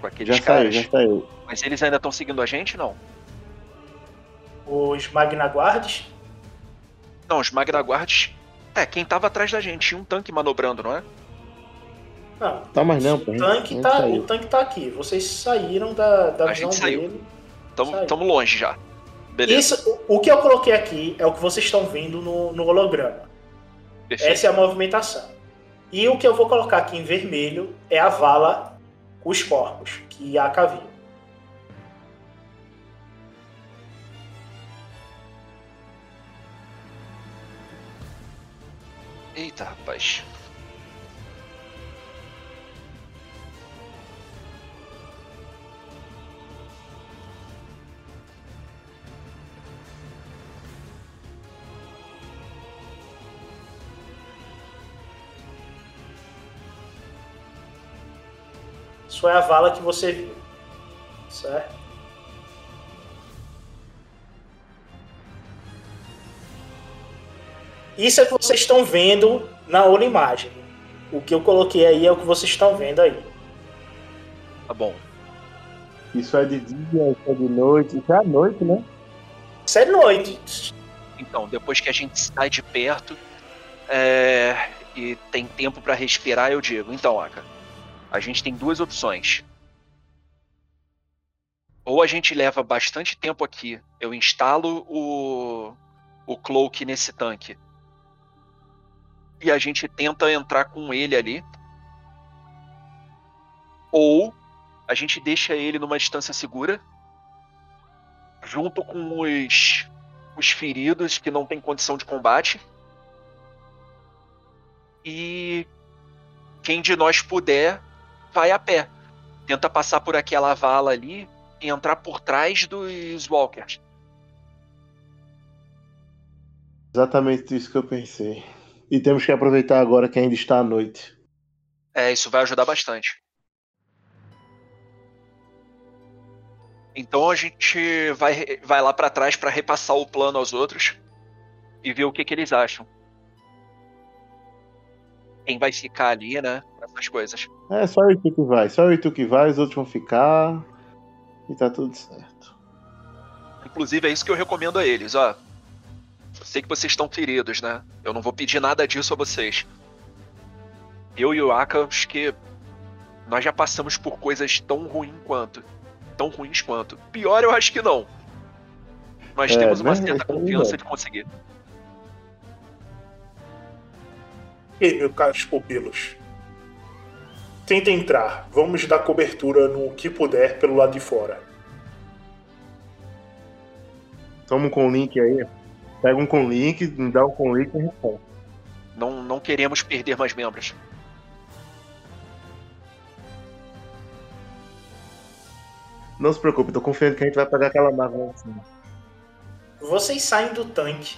com aqueles Já saiu, caras. já saiu. Mas eles ainda estão seguindo a gente, não? Os Magna Guards, Não, os Magna Guards. É, quem tava atrás da gente tinha um tanque manobrando, não é? não. Tá mais não, pô. O tanque, tá, saiu. o tanque tá aqui. Vocês saíram da, da A visão gente saiu. dele. Tamo, tamo longe já. Beleza. Isso, o o que eu coloquei aqui é o que vocês estão vendo no, no holograma. Perfeito. Essa é a movimentação. E o que eu vou colocar aqui em vermelho é a vala os corpos, que a Aka viu. Eita, rapaz. Isso é a vala que você viu. Certo? Isso é o que vocês estão vendo na outra imagem. O que eu coloquei aí é o que vocês estão vendo aí. Tá bom. Isso é de dia, isso é de noite. Isso é à noite, né? Isso é noite. Então, depois que a gente sai de perto é, e tem tempo pra respirar, eu digo. Então, Aka, a gente tem duas opções. Ou a gente leva bastante tempo aqui, eu instalo o, o cloak nesse tanque e a gente tenta entrar com ele ali. Ou a gente deixa ele numa distância segura, junto com os, os feridos que não têm condição de combate. E quem de nós puder, vai a pé. Tenta passar por aquela vala ali e entrar por trás dos walkers. Exatamente isso que eu pensei. E temos que aproveitar agora que ainda está à noite. É, isso vai ajudar bastante. Então a gente vai, vai lá pra trás pra repassar o plano aos outros e ver o que, que eles acham. Quem vai ficar ali, né? Essas coisas. É só o Itu que vai, só o Itu que vai, os outros vão ficar. E tá tudo certo. Inclusive, é isso que eu recomendo a eles, ó. Eu sei que vocês estão feridos, né? Eu não vou pedir nada disso a vocês. Eu e o Aka, acho que nós já passamos por coisas tão ruins quanto. Tão ruins quanto. Pior eu acho que não. Nós É, temos uma né? certa é confiança verdade. de conseguir. Ei, meus caros pupilos. Tenta entrar. Vamos dar cobertura no que puder pelo lado de fora. Toma um com link aí. Pega um com link, me dá um com link e responde. Não, não queremos perder mais membros. Não se preocupe, tô confiando que a gente vai pegar aquela nave lá em cima. Vocês saem do tanque.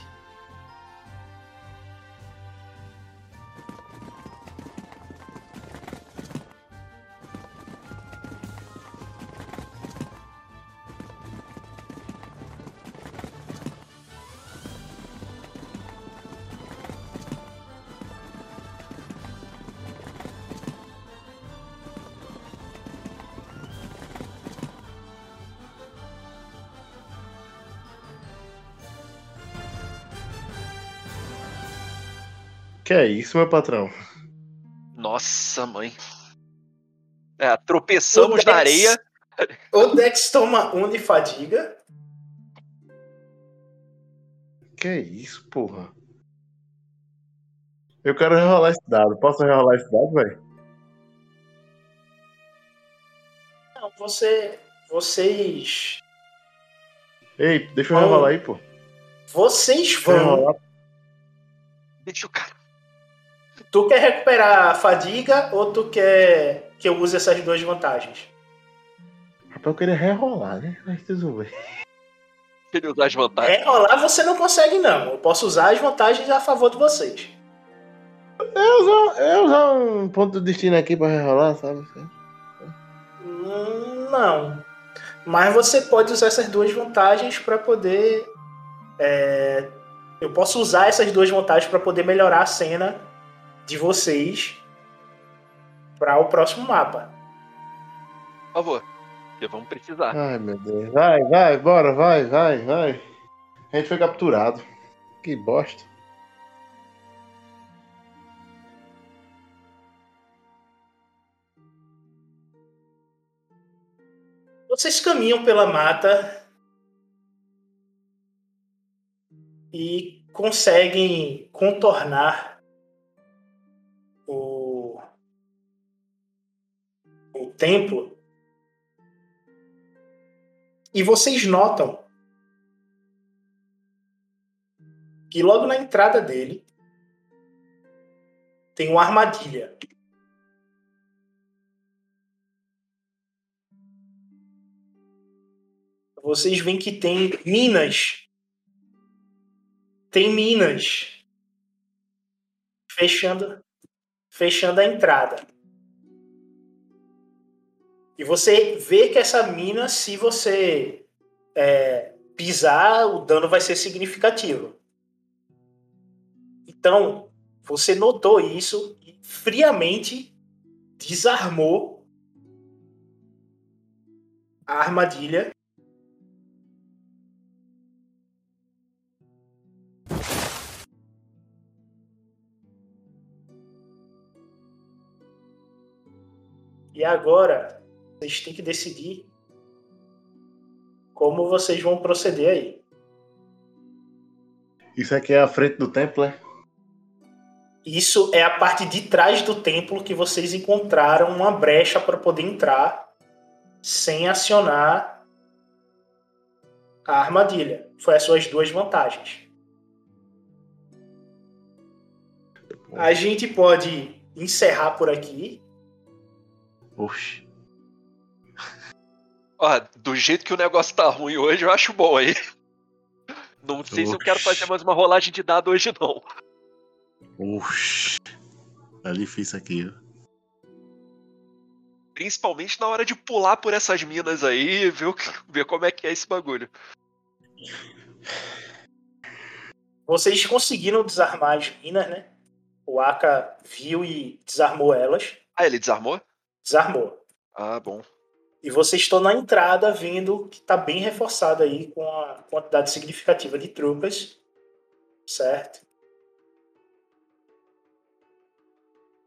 Que é isso, meu patrão? Nossa, mãe. É, tropeçamos O na Dex- areia. *laughs* O Dex toma um de fadiga. Que é isso, porra? Eu quero rerolar esse dado. Posso rerolar esse dado, velho? Não, você. Vocês. Ei, deixa eu Oh. rerolar aí, pô. Vocês vão. Deixa o cara. Tu quer recuperar a fadiga ou tu quer que eu use essas duas vantagens? Rapaz, eu queria rerolar, né? Mas bem. Ele usar as vantagens. Rerolar você não consegue, não. Eu posso usar as vantagens a favor de vocês. Eu usar, eu usar um ponto de destino aqui pra rerolar, sabe? Não. Mas você pode usar essas duas vantagens para poder. é, Eu posso usar essas duas vantagens para poder melhorar a cena de vocês para o próximo mapa. Por favor. Porque vamos precisar. Ai, meu Deus. Vai, vai, bora, vai, vai, vai. A gente foi capturado. Que bosta. Vocês caminham pela mata e conseguem contornar templo. E vocês notam que logo na entrada dele tem uma armadilha. vocês veem que tem minas. Tem minas. Fechando, fechando a entrada. E você vê que essa mina, se você é, pisar, o dano vai ser significativo. Então, você notou isso e friamente desarmou a armadilha E agora, vocês têm que decidir como vocês vão proceder aí. Isso aqui é a frente do templo, é? Isso é a parte de trás do templo que vocês encontraram uma brecha para poder entrar sem acionar a armadilha. Foi as suas duas vantagens. A gente pode encerrar por aqui. Oxi. Ó, do jeito que o negócio tá ruim hoje, eu acho bom aí. Não sei se eu quero fazer mais uma rolagem de dado hoje, não. Oxi. Tá difícil aqui, ó. Principalmente na hora de pular por essas minas aí e ver, o que- ver como é que é esse bagulho. Vocês conseguiram desarmar as minas, né? O Aka viu e desarmou elas. Ah, ele desarmou? Desarmou. Ah, bom. E vocês estão na entrada vendo que está bem reforçado aí com a quantidade significativa de tropas. Certo?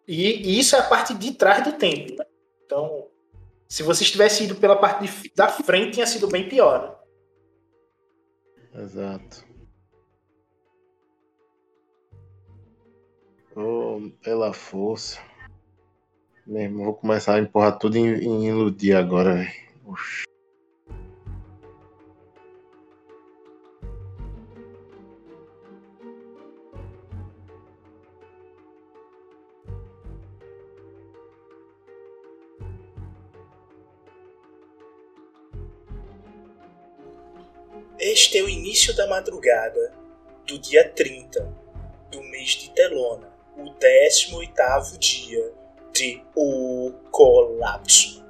E, e isso é a parte de trás do templo. Né? Então, se vocês tivessem ido pela parte de, da frente, tinha sido bem pior. Né? Exato. Oh, pela força. Mesmo, vou começar a empurrar tudo em, em iludir agora, velho. Este é o início da madrugada do dia 30 do mês de Telona, o 18º dia O Colapso.